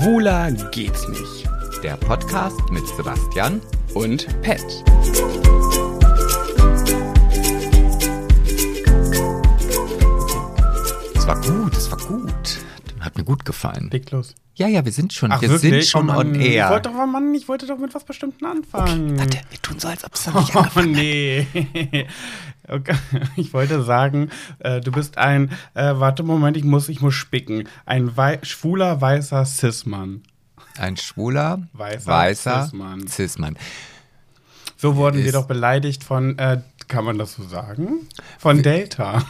Schwuler geht's nicht. Der Podcast mit Sebastian Und Pet. Es war gut, es war gut. Hat mir gut gefallen. Leg los. Ja, ja, wir sind schon, Ach, wir wirklich? sind schon oh, Mann. on Ich air. wollte doch, Mann, ich wollte doch mit was Bestimmten anfangen. Warte, wir tun so, als ob es noch nicht Oh angefangen nee. Okay. Ich wollte sagen, äh, du bist ein, äh, warte Moment, ich muss, ich muss spicken. Ein wei schwuler, weißer Cis-Mann. Ein schwuler, Weißer weißer, Cis-Mann. Cis-Mann. So wurden wir Ist- doch beleidigt von, äh, kann man das so sagen? Von Delta.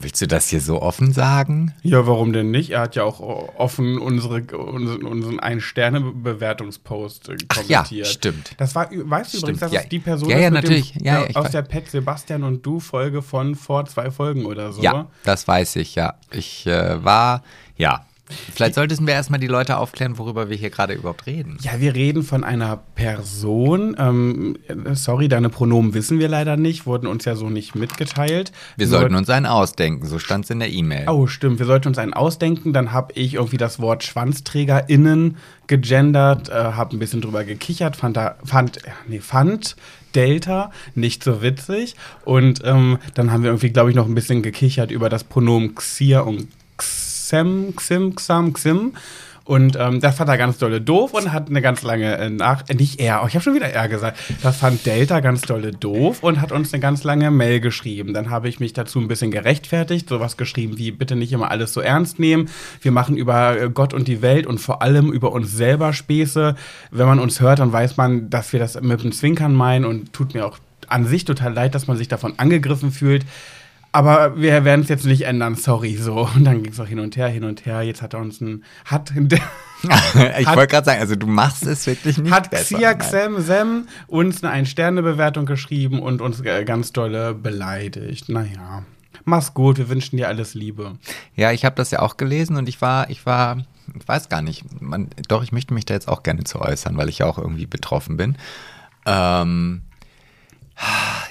Willst du das hier so offen sagen? Ja, warum denn nicht? Er hat ja auch offen unsere, unseren, unseren Ein-Sterne-Bewertungspost äh, Ach ja, kommentiert. stimmt. Das war, weißt du übrigens, dass ja. es die Person Ja, ist ja, mit natürlich. Dem, Ja, aus weiß. der Pet Sebastian und du Folge von vor zwei Folgen oder so. Ja, das weiß ich, ja. Ich äh, war, ja. Vielleicht sollten wir erstmal die Leute aufklären, worüber wir hier gerade überhaupt reden. Ja, wir reden von einer Person. Ähm, sorry, deine Pronomen wissen wir leider nicht, wurden uns ja so nicht mitgeteilt. Wir sollten uns einen ausdenken, so stand es in der E-Mail. Oh, stimmt. Wir sollten uns einen ausdenken. Dann habe ich irgendwie das Wort SchwanzträgerInnen gegendert, äh, habe ein bisschen drüber gekichert, fand, da, fand, nee, fand Delta nicht so witzig. Und ähm, dann haben wir irgendwie, glaube ich, noch ein bisschen gekichert über das Pronomen Xir und Xem, Xim, Xam, Xim. Und ähm, das fand er ganz dolle doof und hat eine ganz lange äh, nach. Äh, nicht er, ich habe schon wieder er gesagt. Das fand Delta ganz dolle doof und hat uns eine ganz lange Mail geschrieben. Dann habe ich mich dazu ein bisschen gerechtfertigt, sowas geschrieben wie: bitte nicht immer alles so ernst nehmen. Wir machen über äh, Gott und die Welt und vor allem über uns selber Späße. Wenn man uns hört, dann weiß man, dass wir das mit dem Zwinkern meinen und tut mir auch an sich total leid, dass man sich davon angegriffen fühlt. Aber wir werden es jetzt nicht ändern, sorry, so. Und dann ging es auch hin und her, hin und her. Jetzt hat er uns ein, hat, ich wollte gerade sagen, also du machst es wirklich nicht hat besser. Xia. Xem Sem uns eine Ein-Sterne-Bewertung geschrieben und uns äh, ganz dolle beleidigt. Naja, mach's gut, wir wünschen dir alles Liebe. Ja, ich habe das ja auch gelesen und ich war, ich war, ich weiß gar nicht, man, doch, ich möchte mich da jetzt auch gerne zu äußern, weil ich ja auch irgendwie betroffen bin. Ähm,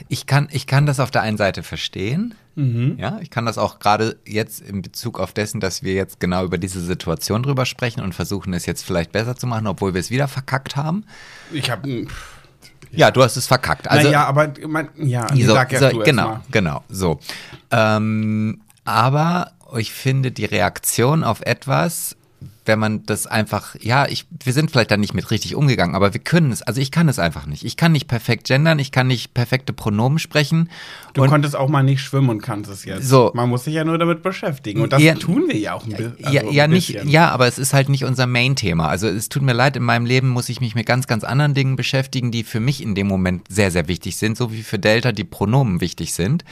ich kann, ich kann das auf der einen Seite verstehen. Ja, ich kann das auch gerade jetzt in Bezug auf dessen, dass wir jetzt genau über diese Situation drüber sprechen und versuchen, es jetzt vielleicht besser zu machen, obwohl wir es wieder verkackt haben. Ich hab, Ja, du hast es verkackt. Also, naja, aber, man, ja, so, sag ja so, genau, genau, so. Ähm, aber ich finde die Reaktion auf etwas, wenn man das einfach, ja, ich, wir sind vielleicht da nicht mit richtig umgegangen, aber wir können es, also ich kann es einfach nicht. Ich kann nicht perfekt gendern, ich kann nicht perfekte Pronomen sprechen. Du konntest auch mal nicht schwimmen und kannst es jetzt. So. Man muss sich ja nur damit beschäftigen. Und das Ja. tun wir ja auch ein bisschen. ja, ja, nicht, ja, aber es ist halt nicht unser Main-Thema. Also es tut mir leid, in meinem Leben muss ich mich mit ganz, ganz anderen Dingen beschäftigen, die für mich in dem Moment sehr, sehr wichtig sind, so wie für Delta die Pronomen wichtig sind.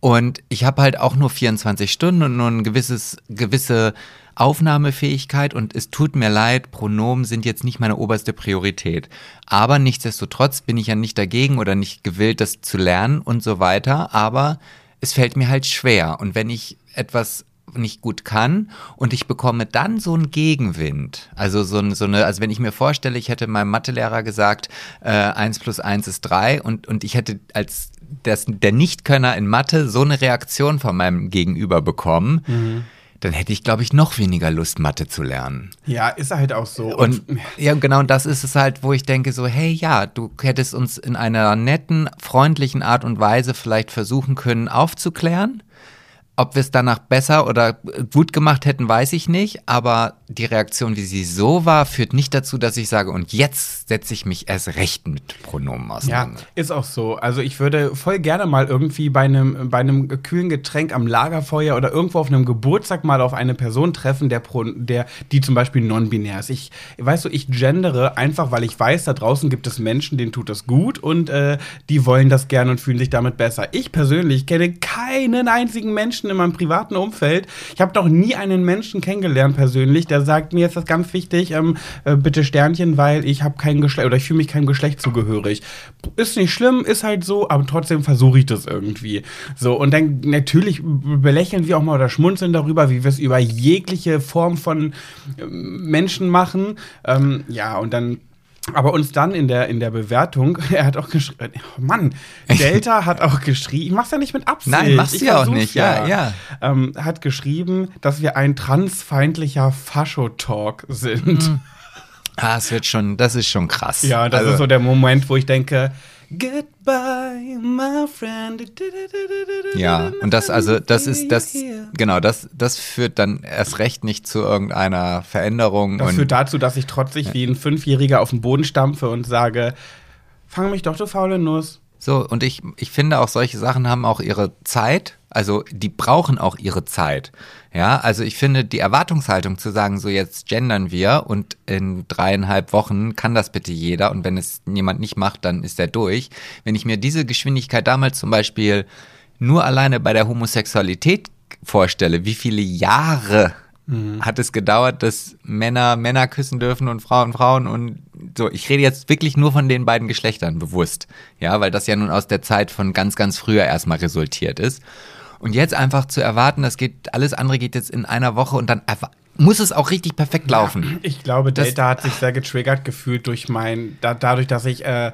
Und ich habe halt auch nur 24 Stunden und nur ein gewisses, gewisse Aufnahmefähigkeit und es tut mir leid, Pronomen sind jetzt nicht meine oberste Priorität. Aber nichtsdestotrotz bin ich ja nicht dagegen oder nicht gewillt, das zu lernen und so weiter. Aber es fällt mir halt schwer. Und wenn ich etwas nicht gut kann und ich bekomme dann so einen Gegenwind. Also so, ein, so eine, also wenn ich mir vorstelle, ich hätte meinem Mathelehrer gesagt, äh, 1 plus 1 ist 3 und, und ich hätte als das, der Nichtkönner in Mathe so eine Reaktion von meinem Gegenüber bekommen, dann hätte ich, glaube ich, noch weniger Lust, Mathe zu lernen. Ja, ist halt auch so. Und ja, genau, und das ist es halt, wo ich denke so, hey, ja, du hättest uns in einer netten, freundlichen Art und Weise vielleicht versuchen können aufzuklären. Ob wir es danach besser oder gut gemacht hätten, weiß ich nicht. Aber die Reaktion, wie sie so war, führt nicht dazu, dass ich sage, und jetzt setze ich mich erst recht mit Pronomen Ja, auseinander. ist auch so. Also ich würde voll gerne mal irgendwie bei einem, bei einem kühlen Getränk am Lagerfeuer oder irgendwo auf einem Geburtstag mal auf eine Person treffen, der, Pro- der die zum Beispiel non-binär ist. Ich, weißt du, ich gendere einfach, weil ich weiß, da draußen gibt es Menschen, denen tut das gut und äh, die wollen das gerne und fühlen sich damit besser. Ich persönlich kenne keinen einzigen Menschen in meinem privaten Umfeld. Ich habe noch nie einen Menschen kennengelernt persönlich, der sagt, mir ist das ganz wichtig, ähm, äh, bitte Sternchen, weil ich habe kein Geschlecht oder ich fühle mich keinem Geschlecht zugehörig. Ist nicht schlimm, ist halt so, aber trotzdem versuche ich das irgendwie. So, und dann natürlich belächeln wir auch mal oder schmunzeln darüber, wie wir es über jegliche Form von ähm, Menschen machen. Ähm, ja, und dann aber uns dann in der, in der Bewertung, er hat auch geschrieben, oh Mann, Delta hat auch geschrieben, ich mach's ja nicht mit Absicht. Nein, machst du ja auch nicht, ja, ja. Ähm, hat geschrieben, dass wir ein transfeindlicher Fascho-Talk sind. Ah, es wird schon, das ist schon krass. Ja, das Also- ist so der Moment, wo ich denke, Goodbye, my friend. Ja, und das, also, das ist, das, genau, das, das führt dann erst recht nicht zu irgendeiner Veränderung. Das und führt dazu, dass ich trotzig wie ein Fünfjähriger auf den Boden stampfe und sage, fang mich doch, du faule Nuss. So, und ich, ich finde auch solche Sachen haben auch ihre Zeit. Also die brauchen auch ihre Zeit. Ja, also ich finde die Erwartungshaltung zu sagen, so jetzt gendern wir und in dreieinhalb Wochen kann das bitte jeder und wenn es jemand nicht macht, dann ist er durch. Wenn ich mir diese Geschwindigkeit damals zum Beispiel nur alleine bei der Homosexualität vorstelle, wie viele Jahre hat es gedauert, dass Männer Männer küssen dürfen und Frauen Frauen und so. Ich rede jetzt wirklich nur von den beiden Geschlechtern bewusst. Ja, weil das ja nun aus der Zeit von ganz, ganz früher erstmal resultiert ist. Und jetzt einfach zu erwarten, das geht, alles andere geht jetzt in einer Woche und dann erwa- muss es auch richtig perfekt laufen. Ich glaube, Das- Delta hat sich sehr getriggert gefühlt durch mein, da, dadurch, dass ich äh,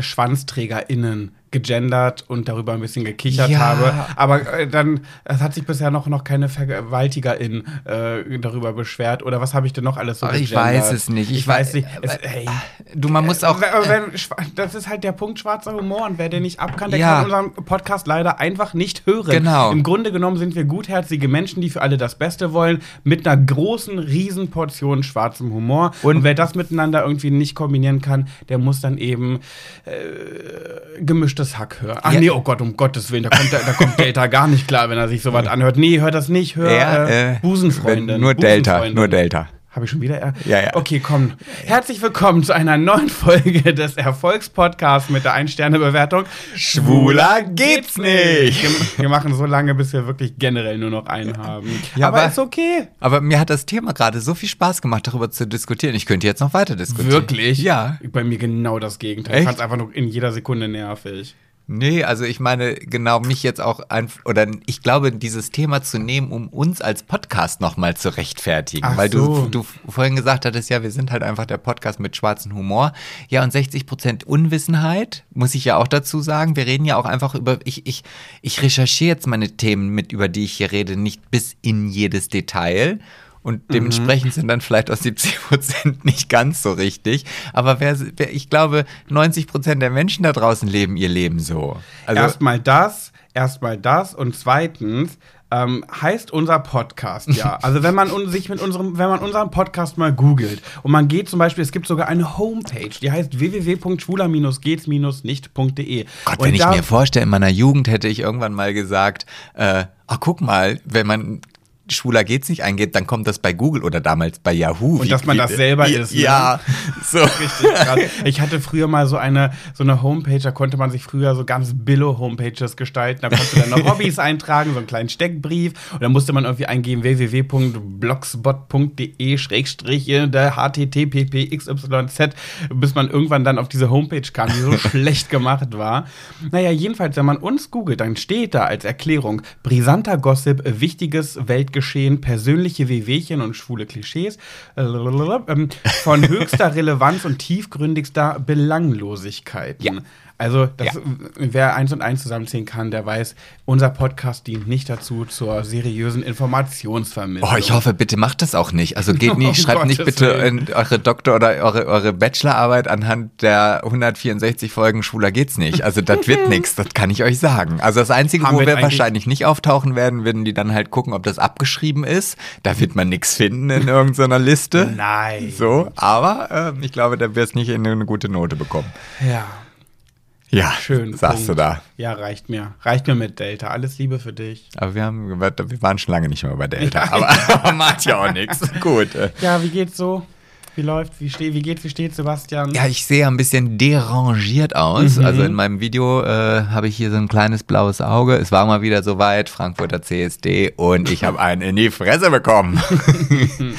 SchwanzträgerInnen gegendert und darüber ein bisschen gekichert Ja. habe. Aber äh, dann, es hat sich bisher noch, noch keine VergewaltigerIn äh, darüber beschwert. Oder was habe ich denn noch alles so Oh, ich weiß es nicht. Ich, Ich weiß nicht. Es, hey. Du, man muss auch. Aber wenn, schwa- das ist halt der Punkt schwarzer Humor und wer den nicht abkann, der Ja. kann unseren Podcast leider einfach nicht hören. Genau. Im Grunde genommen sind wir gutherzige Menschen, die für alle das Beste wollen, mit einer großen, riesen Portion schwarzem Humor. Und, Und- wer das miteinander irgendwie nicht kombinieren kann, der muss dann eben äh, gemischtes Hack hören. Ach Ja. nee, oh Gott, um Gottes Willen, da kommt, da kommt Delta gar nicht klar, wenn er sich sowas anhört. Nee, hör das nicht, hör Ja, äh, äh, Busenfreundin. Nur Delta, nur Delta. Habe ich schon wieder? Er Ja, ja. Okay, komm. Herzlich willkommen zu einer neuen Folge des Erfolgspodcasts mit der Ein-Sterne-Bewertung. Schwuler geht's nicht. Wir, wir machen so lange, bis wir wirklich generell nur noch einen haben. Ja, aber, aber- ist okay. Aber mir hat das Thema gerade so viel Spaß gemacht, darüber zu diskutieren. Ich könnte jetzt noch weiter diskutieren. Wirklich? Ja. Bei mir genau das Gegenteil. Ich Echt? fand es einfach nur in jeder Sekunde nervig. Nee, also ich meine, genau mich jetzt auch einfach, oder ich glaube, dieses Thema zu nehmen, um uns als Podcast nochmal zu rechtfertigen. Ach weil so. du, du vorhin gesagt hattest, ja, wir sind halt einfach der Podcast mit schwarzem Humor. Ja, und 60 Prozent Unwissenheit, muss ich ja auch dazu sagen. Wir reden ja auch einfach über, ich, ich, ich recherchiere jetzt meine Themen mit, über die ich hier rede, nicht bis in jedes Detail. Und dementsprechend sind dann vielleicht aus 70 Prozent nicht ganz so richtig. Aber wer, wer, ich glaube, 90 Prozent der Menschen da draußen leben ihr Leben so. Also, erstmal das, erstmal das und zweitens ähm, heißt unser Podcast ja. Also wenn man sich mit unserem, wenn man unseren Podcast mal googelt und man geht zum Beispiel, es gibt sogar eine Homepage, die heißt www.schwuler-gehts-nicht.de. Gott, wenn ich mir vorstelle, in meiner Jugend hätte ich irgendwann mal gesagt, äh, ach guck mal, wenn man schwuler geht's nicht eingeht, dann kommt das bei Google oder damals bei Yahoo. Und dass man das selber ist, ne? Ja, so. Richtig krass. Ich hatte früher mal so eine, so eine Homepage, da konnte man sich früher so ganz Billo-Homepages gestalten. Da konntest du dann noch Hobbys eintragen, so einen kleinen Steckbrief. Und dann musste man irgendwie eingeben www.blogspot.de schrägstrich äh, der http xyz, bis man irgendwann dann auf diese Homepage kam, die so schlecht gemacht war. Naja, jedenfalls, wenn man uns googelt, dann steht da als Erklärung brisanter Gossip, äh, wichtiges Weltgeschehen, persönliche Wehwehchen und schwule Klischees äh, ähm, von höchster Relevanz und tiefgründigster Belanglosigkeiten. Ja. Also, das, Ja. wer eins und eins zusammenzählen kann, der weiß, unser Podcast dient nicht dazu zur seriösen Informationsvermittlung. Oh, ich hoffe, bitte macht das auch nicht. Also geht nicht, Um schreibt nicht Gottes bitte Willen. in eure Doktor- oder eure, eure Bachelorarbeit anhand der 164 Folgen Schwuler geht's nicht. Also das wird nichts, das kann ich euch sagen. Also das Einzige, Haben wo wir wahrscheinlich nicht auftauchen werden, werden die dann halt gucken, ob das abgeschrieben ist. Da wird man nichts finden in irgendeiner Liste. Nein. So, aber ähm, ich glaube, da wirst nicht in eine gute Note bekommen. Ja, Ja, schön. sagst Punkt. du da. Ja, reicht mir. Reicht mir mit Delta. Alles Liebe für dich. Aber wir haben, wir waren schon lange nicht mehr bei Delta. Aber, aber macht ja auch nichts. Gut. Ja, wie geht's so? Wie läuft? Wie, steht, wie geht's? Wie steht Sebastian? Ja, ich sehe ein bisschen derangiert aus. Also in meinem Video äh, habe ich hier so ein kleines blaues Auge. Es war mal wieder soweit, Frankfurter CSD, und ich habe einen in die Fresse bekommen.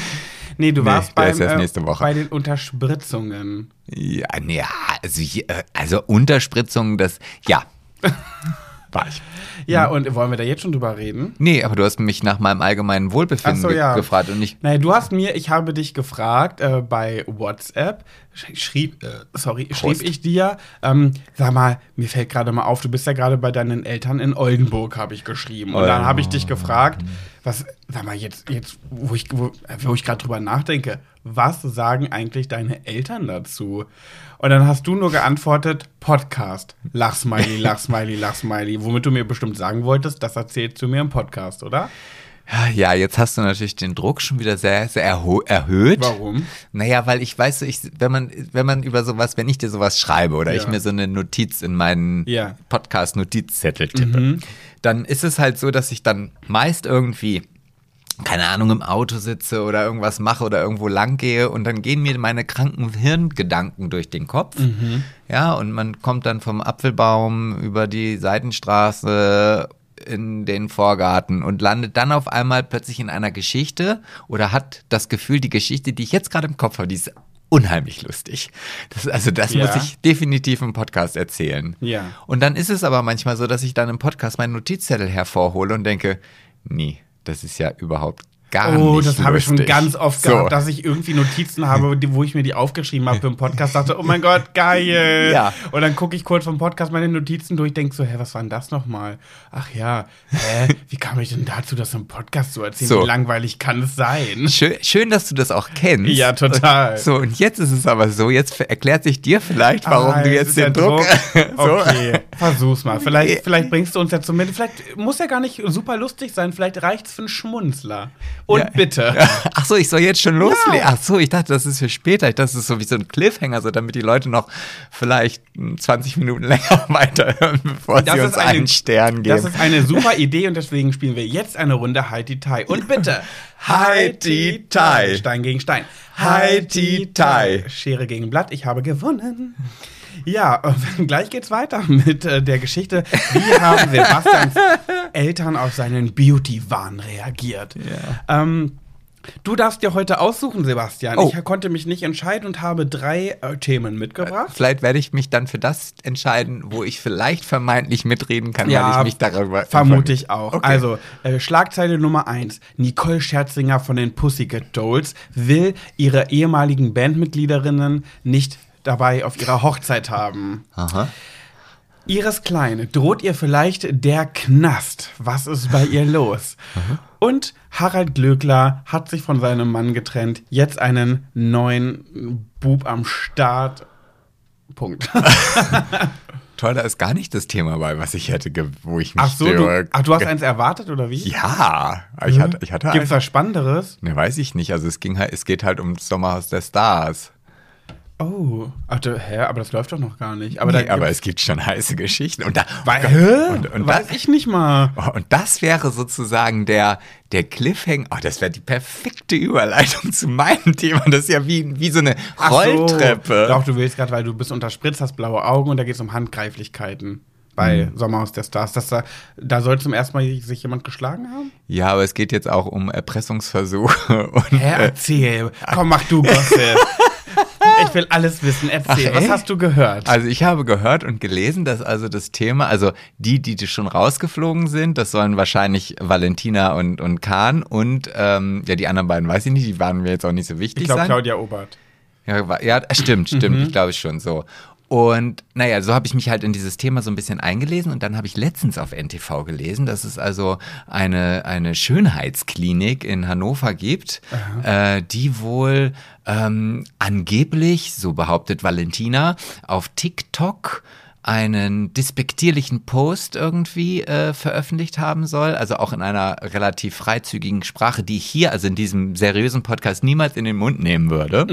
Nee, du Nee, warst beim, äh, nächste Woche. bei den Unterspritzungen. ja, ja, also, äh, also Unterspritzung, das, ja, war ich. Ja, und wollen wir da jetzt schon drüber reden? Nee, aber du hast mich nach meinem allgemeinen Wohlbefinden so, ja. ge gefragt und nicht. Naja, du hast mir, ich habe dich gefragt äh, bei WhatsApp, sch- schrieb, äh, sorry, schrieb ich dir, ähm, sag mal, mir fällt gerade mal auf, du bist ja gerade bei deinen Eltern in Oldenburg, habe ich geschrieben. Und dann habe ich dich gefragt, was, sag mal, jetzt, jetzt wo ich, wo, wo ich gerade drüber nachdenke, was sagen eigentlich deine Eltern dazu? Und dann hast du nur geantwortet, Podcast. Lachsmiley, Lachsmiley, Lachsmiley. Womit du mir bestimmt sagen wolltest, das erzählst du mir im Podcast, oder? Ja, jetzt hast du natürlich den Druck schon wieder sehr, sehr erhöht. Warum? Naja, weil ich weiß, ich, wenn man, wenn man über sowas, wenn ich dir sowas schreibe oder Ja. ich mir so eine Notiz in meinen Ja. Podcast-Notizzettel tippe, dann ist es halt so, dass ich dann meist irgendwie, keine Ahnung, im Auto sitze oder irgendwas mache oder irgendwo lang gehe und dann gehen mir meine kranken Hirngedanken durch den Kopf. Ja, und man kommt dann vom Apfelbaum über die Seitenstraße in den Vorgarten und landet dann auf einmal plötzlich in einer Geschichte oder hat das Gefühl, die Geschichte, die ich jetzt gerade im Kopf habe, die ist unheimlich lustig. Das, also das Ja. muss ich definitiv im Podcast erzählen. Ja. Und dann ist es aber manchmal so, dass ich dann im Podcast meinen Notizzettel hervorhole und denke, nee, das ist ja überhaupt gar Oh, nicht das habe ich schon ganz oft So. gehabt, dass ich irgendwie Notizen habe, wo ich mir die aufgeschrieben habe für einen Podcast, dachte, oh mein Gott, geil. Ja. Und dann gucke ich kurz vom Podcast meine Notizen durch, denke so, hä, was war denn das nochmal? Ach ja, hä, wie kam ich denn dazu, das im Podcast zu erzählen? So. Wie langweilig kann es sein? Schön, schön, dass du das auch kennst. Ja, total. Und, so, und jetzt ist es aber so, jetzt erklärt sich dir vielleicht, warum Ah, du jetzt den Druck. so. Okay, versuch's mal. Vielleicht, vielleicht bringst du uns ja zumindest, vielleicht muss ja gar nicht super lustig sein, vielleicht reicht's für einen Schmunzler. Und Ja. bitte. Ach so, ich soll jetzt schon loslegen. Ach so, ich dachte, das ist für später. Ich dachte, das ist so wie so ein Cliffhanger, so damit die Leute noch vielleicht hm, 20 Minuten länger weiterhören, bevor Das sie uns eine- einen Stern Das geben. ist eine super Idee und deswegen spielen wir jetzt eine Runde Heidi Tai. Und bitte, Heidi Tai. Stein gegen Stein. Heidi Tai. Schere gegen Blatt, ich habe gewonnen. Ja, gleich geht's weiter mit äh, der Geschichte. Wie haben Sebastians Eltern auf seinen Beauty-Wahn reagiert? Ähm, du darfst dir heute aussuchen, Sebastian. Oh. Ich konnte mich nicht entscheiden und habe drei äh, Themen mitgebracht. Vielleicht werde ich mich dann für das entscheiden, wo ich vielleicht vermeintlich mitreden kann, weil ich mich darüber. Vermute ich auch. Okay. Also, äh, Schlagzeile Nummer eins: Nicole Scherzinger von den Pussycat Dolls will ihre ehemaligen Bandmitgliederinnen nicht dabei auf ihrer Hochzeit haben. Aha. Iris Klein droht ihr vielleicht der Knast. Was ist bei ihr los? Und Harald Glöckler hat sich von seinem Mann getrennt. Jetzt einen neuen Bub am Start. Punkt. Toll, da ist gar nicht das Thema bei, was ich hätte, wo ich mich. Ach so, du, ach, du hast eins erwartet oder wie? Ja, ich hatte, ich hatte Gibt es was Spannenderes? Ne, weiß ich nicht. Also es ging halt, es geht halt um das Sommerhaus der Stars. Oh, ach, du, hä, aber das läuft doch noch gar nicht. Aber, nee, da aber es gibt schon heiße Geschichten. Und da, Weil, hä? und, und, Weiß da, ich nicht mal. Oh, und das wäre sozusagen der, der Cliffhanger. Oh, das wäre die perfekte Überleitung zu meinem Thema. Das ist ja wie, wie so eine Ach so. Rolltreppe. Doch, du willst gerade, weil du bist unter Spritz, hast blaue Augen und da geht es um Handgreiflichkeiten bei Mhm. Sommerhaus der Stars. Das da, da soll zum ersten Mal sich jemand geschlagen haben? Ja, aber es geht jetzt auch um Erpressungsversuche. Und, Hä, äh, erzähl. Komm, mach du, Gossip. ich will alles wissen. Erzähl. Ach, Was hast du gehört? Also ich habe gehört und gelesen, dass also das Thema, also die, die schon rausgeflogen sind, das sollen wahrscheinlich Valentina und, und Kahn und ähm, ja, die anderen beiden weiß ich nicht, die waren mir jetzt auch nicht so wichtig ich glaube. Claudia Obert. Ja, ja stimmt, stimmt, ich glaube schon so. Und naja, so habe ich mich halt in dieses Thema so ein bisschen eingelesen und dann habe ich letztens auf NTV gelesen, dass es also eine, eine Schönheitsklinik in Hannover gibt, äh, die wohl ähm, angeblich, so behauptet Valentina, auf TikTok einen despektierlichen Post irgendwie äh, veröffentlicht haben soll, also auch in einer relativ freizügigen Sprache, die ich hier, also in diesem seriösen Podcast, niemals in den Mund nehmen würde.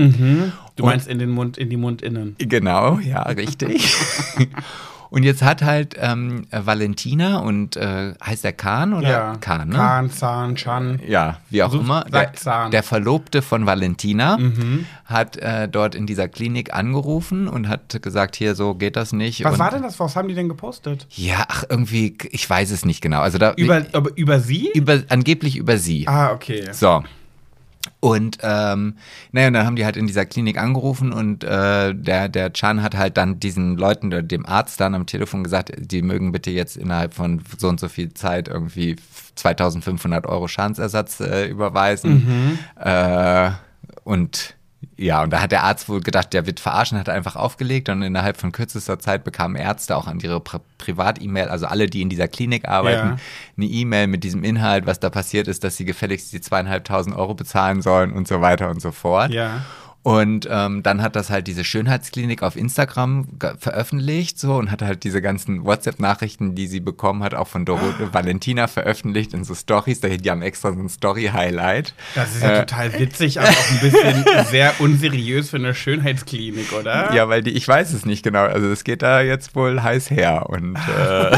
Du meinst in den Mund, in die Mundinnen. Genau, ja, richtig. Und jetzt hat halt ähm, Valentina und äh, heißt der Kahn oder Kahn, ne? Kahn, Zahn, Chan. Ja, wie auch So immer. Der, der Verlobte von Valentina Mhm. hat äh, dort in dieser Klinik angerufen und hat gesagt, hier so geht das nicht. Was und war denn das? Was haben die denn gepostet? Ja, ach irgendwie, ich weiß es nicht genau. Also da Über, über, über sie? über angeblich über sie. ah, okay. So. Und ähm, naja, und dann haben die halt in dieser Klinik angerufen und äh, der, der Chan hat halt dann diesen Leuten, oder dem Arzt dann am Telefon gesagt, die mögen bitte jetzt innerhalb von so und so viel Zeit irgendwie 2500 Euro Schadensersatz äh, überweisen. Äh, und ja, und da hat der Arzt wohl gedacht, der wird verarschen, hat einfach aufgelegt und innerhalb von kürzester Zeit bekamen Ärzte auch an ihre Pri Privat-E-Mail, also alle, die in dieser Klinik arbeiten, Ja. eine E-Mail mit diesem Inhalt, was da passiert ist, dass sie gefälligst die zweieinhalbtausend Euro bezahlen sollen und so weiter und so fort. Ja. Und ähm, dann hat das halt diese Schönheitsklinik auf Instagram veröffentlicht so und hat halt diese ganzen WhatsApp-Nachrichten, die sie bekommen hat, auch von Dorothee Valentina veröffentlicht in so Stories. Da die haben extra so ein Story-Highlight. Das ist ja Äh, total witzig, aber auch ein bisschen sehr unseriös für eine Schönheitsklinik, oder? Ja, weil die, ich weiß es nicht genau. Also es geht da jetzt wohl heiß her. Und äh,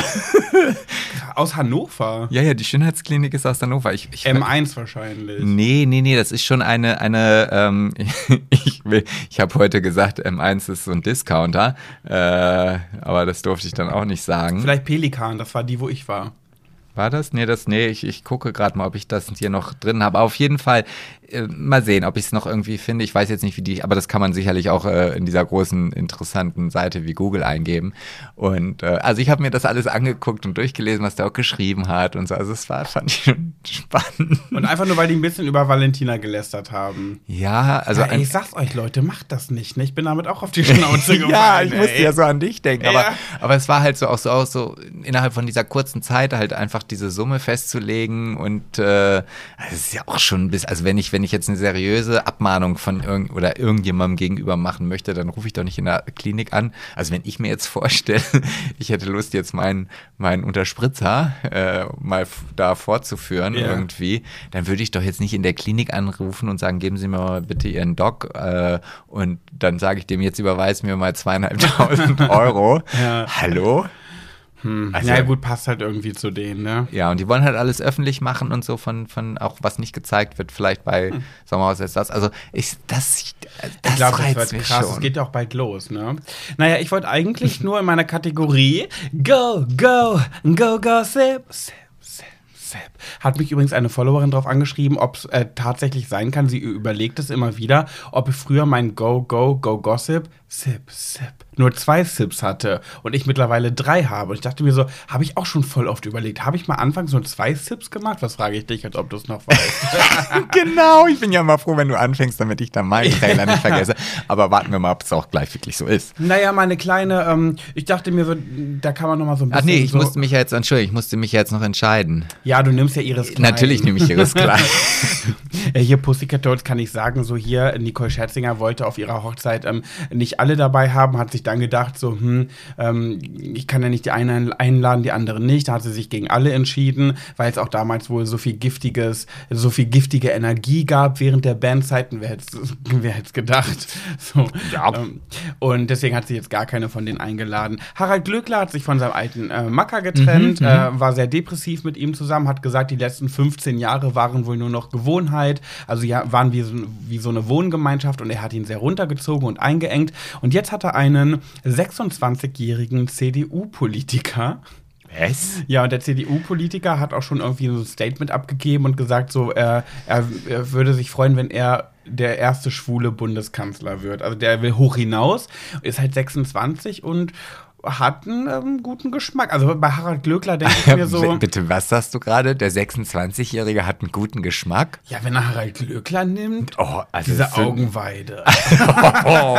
Aus Hannover. ja, ja, die Schönheitsklinik ist aus Hannover. Ich, ich, M1 wahrscheinlich. Nee, nee, nee, das ist schon eine, eine, ähm, ich, will- ich habe heute gesagt, M1 ist so ein Discounter, äh, aber das durfte ich dann auch nicht sagen. Vielleicht Pelikan, das war die, wo ich war. War das? Nee, das, nee, ich, ich gucke gerade mal, ob ich das hier noch drin habe. Auf jeden Fall, mal sehen, ob ich es noch irgendwie finde. Ich weiß jetzt nicht, wie die, aber das kann man sicherlich auch äh, in dieser großen, interessanten Seite wie Google eingeben. Und äh, also ich habe mir das alles angeguckt und durchgelesen, was der auch geschrieben hat und so. Also es war, fand ich schon spannend. Und einfach nur, weil die ein bisschen über Valentina gelästert haben. Ja, also ja, ey, ich sag's euch, Leute, macht das nicht. Ne? Ich bin damit auch auf die Schnauze gefallen. ja, ich musste ey. ja so an dich denken, aber, Ja. aber es war halt so auch so, auch so innerhalb von dieser kurzen Zeit halt einfach diese Summe festzulegen und äh, das ist ja auch schon ein bisschen, also wenn ich, wenn ich jetzt eine seriöse Abmahnung von irgend oder irgendjemandem gegenüber machen möchte, dann rufe ich doch nicht in der Klinik an. Also wenn ich mir jetzt vorstelle, ich hätte Lust jetzt meinen meinen Unterspritzer äh, mal da fortzuführen Ja. irgendwie, dann würde ich doch jetzt nicht in der Klinik anrufen und sagen, geben Sie mir mal bitte Ihren Doc äh, und dann sage ich dem jetzt überweis mir mal zweieinhalbtausend Euro. Ja. Hallo? Hm. Also- ja, gut, passt halt irgendwie zu denen, ne? Ja, und die wollen halt alles öffentlich machen und so von, von auch was nicht gezeigt wird, vielleicht bei Sommerhaus ist das. Also ich, das, das Ich glaube, das reizt wird mich krass. schon. Es geht ja auch bald los, ne? Naja, ich wollte eigentlich nur in meiner Kategorie Go, Go, Go, Gossip. Sip, sip, sip. Hat mich übrigens eine Followerin drauf angeschrieben, ob es äh, tatsächlich sein kann. Sie überlegt es immer wieder, ob ich früher mein Go, Go, Go, Gossip, Sip, Sip, nur zwei Sips hatte und ich mittlerweile drei habe. Und ich dachte mir so, habe ich auch schon voll oft überlegt. Habe ich mal anfangs nur zwei Sips gemacht? Was frage ich dich, als ob du es noch weißt? genau, ich bin ja mal froh, wenn du anfängst, damit ich dann meinen Trailer nicht vergesse. Aber warten wir mal, ob es auch gleich wirklich so ist. Naja, meine kleine, ähm, ich dachte mir so, da kann man noch mal so ein Ach bisschen. nee, ich so, musste mich ja jetzt, entschuldigen, ich musste mich ja jetzt noch entscheiden. Ja, du nimmst ja ihres Kleinen. Natürlich nehme ich ihres Kleid. Äh, Hier Pussycat Dolls kann ich sagen, so hier, Nicole Scherzinger wollte auf ihrer Hochzeit ähm, nicht alle dabei haben, hat sich dann gedacht, so, hm, ähm, ich kann ja nicht die einen einladen, die anderen nicht. Da hat sie sich gegen alle entschieden, weil es auch damals wohl so viel giftiges, so viel giftige Energie gab während der Bandzeiten. Wer hätte hätt's gedacht? So, Ja. ähm, und deswegen hat sie jetzt gar keine von denen eingeladen. Harald Glöckler hat sich von seinem alten äh, Macker getrennt, Mhm, äh, war sehr depressiv mit ihm zusammen, hat gesagt, die letzten 15 Jahre waren wohl nur noch Gewohnheit, also ja, waren wie so, wie so eine Wohngemeinschaft und er hat ihn sehr runtergezogen und eingeengt. Und jetzt hat er einen 26-jährigen CDU-Politiker. Was? Ja, und der CDU-Politiker hat auch schon irgendwie so ein Statement abgegeben und gesagt, so, er, er, er würde sich freuen, wenn er der erste schwule Bundeskanzler wird. Also der will hoch hinaus, ist halt 26 und hat einen ähm, guten Geschmack. Also bei Harald Glöckler denke ich mir so, Bitte, was sagst du gerade? Der 26-Jährige hat einen guten Geschmack? ja, wenn er Harald Glöckler nimmt, Oh, also diese Augenweide. Oh.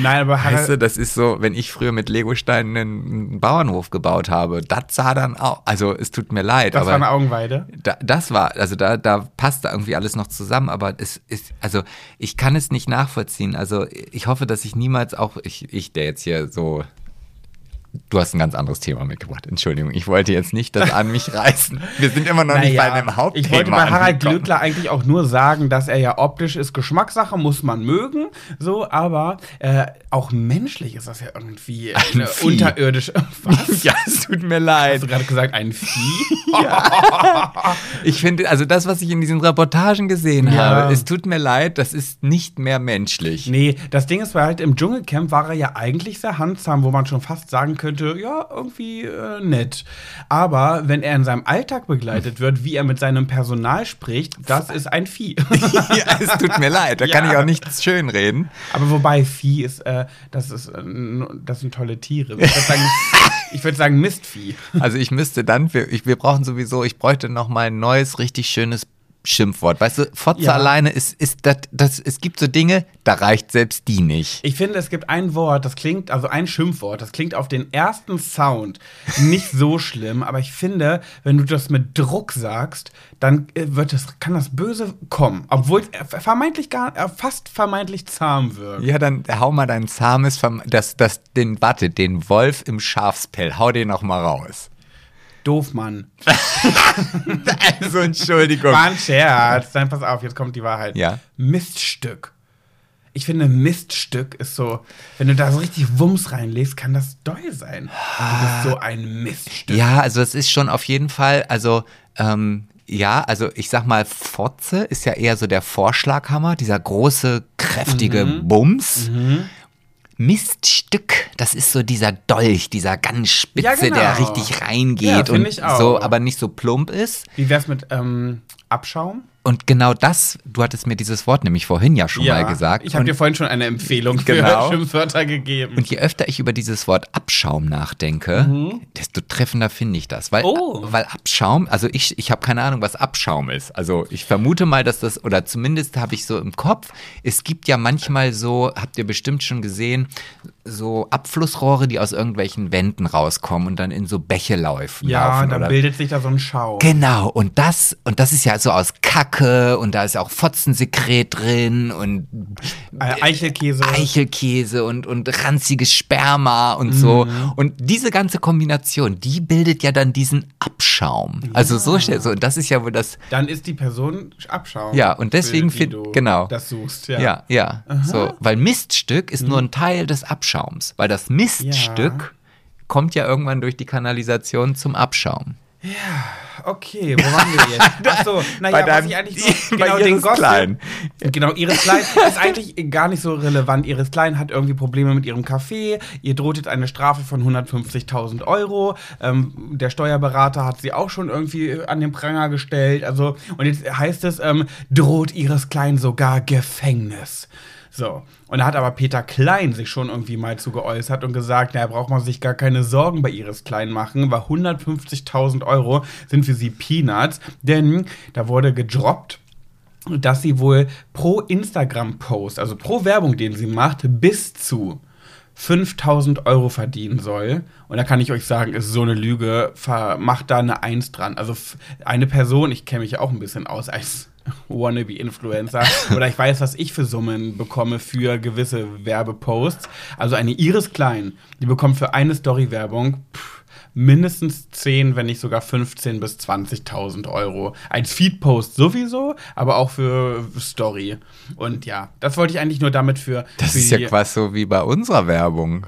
Nein, aber Weißt du, Harald, das ist so, wenn ich früher mit Legosteinen einen Bauernhof gebaut habe, das sah dann auch, also es tut mir leid, das war eine Augenweide. da, das war, also da, da passt da irgendwie alles noch zusammen, aber es ist, also ich kann es nicht nachvollziehen. Also ich hoffe, dass ich niemals auch, ich, ich der jetzt hier so, du hast ein ganz anderes Thema mitgebracht, Entschuldigung, ich wollte jetzt nicht das an mich reißen. Wir sind immer noch nicht bei Naja, dem Hauptthema Ich wollte bei Harald. Glöckler eigentlich auch nur sagen, dass er ja optisch ist Geschmackssache, muss man mögen, so, aber äh, auch menschlich ist das ja irgendwie eine Vieh. unterirdisch. Was? Ja, es tut mir leid. Hast du gerade gesagt, ein Vieh? Ich finde, also das, was ich in diesen Reportagen gesehen Ja. habe, es tut mir leid, das ist nicht mehr menschlich. Nee, das Ding ist, weil halt im Dschungelcamp war er ja eigentlich sehr handsam, wo man schon fast sagen könnte, ja, irgendwie äh, nett. Aber wenn er in seinem Alltag begleitet wird, wie er mit seinem Personal spricht, das ist ein Vieh. ja, es tut mir leid, da kann Ja. ich auch nichts schönreden. Aber wobei Vieh ist, äh, das ist, äh, das sind tolle Tiere. Ich würde sagen, ich würd sagen Mistvieh. Also ich müsste dann, wir, ich, wir brauchen sowieso, ich bräuchte noch mal ein neues, richtig schönes Schimpfwort. Weißt du, Fotze Ja. alleine ist, ist das, das, es gibt so Dinge, da reicht selbst die nicht. Ich finde, es gibt ein Wort, das klingt, also ein Schimpfwort, das klingt auf den ersten Sound nicht so schlimm, aber ich finde, wenn du das mit Druck sagst, dann äh, wird das, kann das Böse kommen, obwohl es vermeintlich gar, äh, fast vermeintlich zahm wirkt. Ja, dann hau mal dein zahmes, das, das, den, warte, den Wolf im Schafspell, hau den noch mal raus. Doof, Mann. Also, Entschuldigung. War ein Scherz. Dann pass auf, jetzt kommt die Wahrheit. Ja. Miststück. Ich finde, Miststück ist so, wenn du da so richtig Wumms reinlegst, kann das doll sein. Du bist so ein Miststück. Ja, also es ist schon auf jeden Fall, also ähm, ja, also ich sag mal, Fotze ist ja eher so der Vorschlaghammer, dieser große, kräftige Mhm. Bums. Miststück, das ist so dieser Dolch, dieser ganz spitze, Ja, genau. der richtig Ja, reingeht find und ich auch. so, aber nicht so plump ist. Wie wär's mit ähm, Abschaum? Und genau das, du hattest mir dieses Wort nämlich vorhin ja schon mal gesagt. Ich habe dir vorhin schon eine Empfehlung für Genau. Schimpfwörter gegeben. und je öfter ich über dieses Wort Abschaum nachdenke, desto treffender finde ich das. Weil, Mhm. Oh. weil Abschaum, also ich, ich habe keine Ahnung, was Abschaum ist. Also ich vermute mal, dass das, oder zumindest habe ich so im Kopf, es gibt ja manchmal so, habt ihr bestimmt schon gesehen, so Abflussrohre, die aus irgendwelchen Wänden rauskommen und dann in so Bäche laufen. ja, laufen da oder bildet sich da so ein Schau. Genau, und das, und das ist ja so aus Kacke und da ist auch Fotzensekret drin und Eichelkäse. Eichelkäse und, und ranziges Sperma und so. Mhm. Und diese ganze Kombination, die bildet ja dann diesen Abschaum. Also so, stell- so, und das ist ja wohl das, Dann ist die Person Abschaum. Ja, und deswegen für die find- du genau. das suchst. ja, Ja. ja, so, weil Miststück ist nur ein Teil des Abschaums, weil das Miststück kommt ja irgendwann durch die Kanalisation zum Abschaum. Okay, wo waren wir jetzt? Achso, naja, Bei was ich eigentlich so, genau, den Iris Gossip. Klein. Genau, Iris Klein ist eigentlich gar nicht so relevant. Iris Klein hat irgendwie Probleme mit ihrem Café. Ihr droht jetzt eine Strafe von 150.000 Euro. Ähm, der Steuerberater hat sie auch schon irgendwie an den Pranger gestellt. Also, und jetzt heißt es, ähm, droht Iris Klein sogar Gefängnis. So. Und da hat aber Peter Klein sich schon irgendwie mal zu geäußert und gesagt, naja, braucht man sich gar keine Sorgen bei Iris Klein machen, weil 150.000 Euro sind für sie Peanuts, denn da wurde gedroppt, dass sie wohl pro Instagram-Post, also pro Werbung, den sie macht, bis zu 5000 Euro verdienen soll. Und da kann ich euch sagen, ist so eine Lüge, macht da eine Eins dran. Also eine Person, ich kenne mich ja auch ein bisschen aus als Wannabe-Influencer, oder ich weiß, was ich für Summen bekomme für gewisse Werbeposts. Also eine Iris Klein, die bekommt für eine Story-Werbung mindestens 10, wenn nicht sogar 15 bis 20.000 Euro. Als Feed-Post sowieso, aber auch für Story. Und ja, das wollte ich eigentlich nur damit für. Das für ist ja quasi so wie bei unserer Werbung.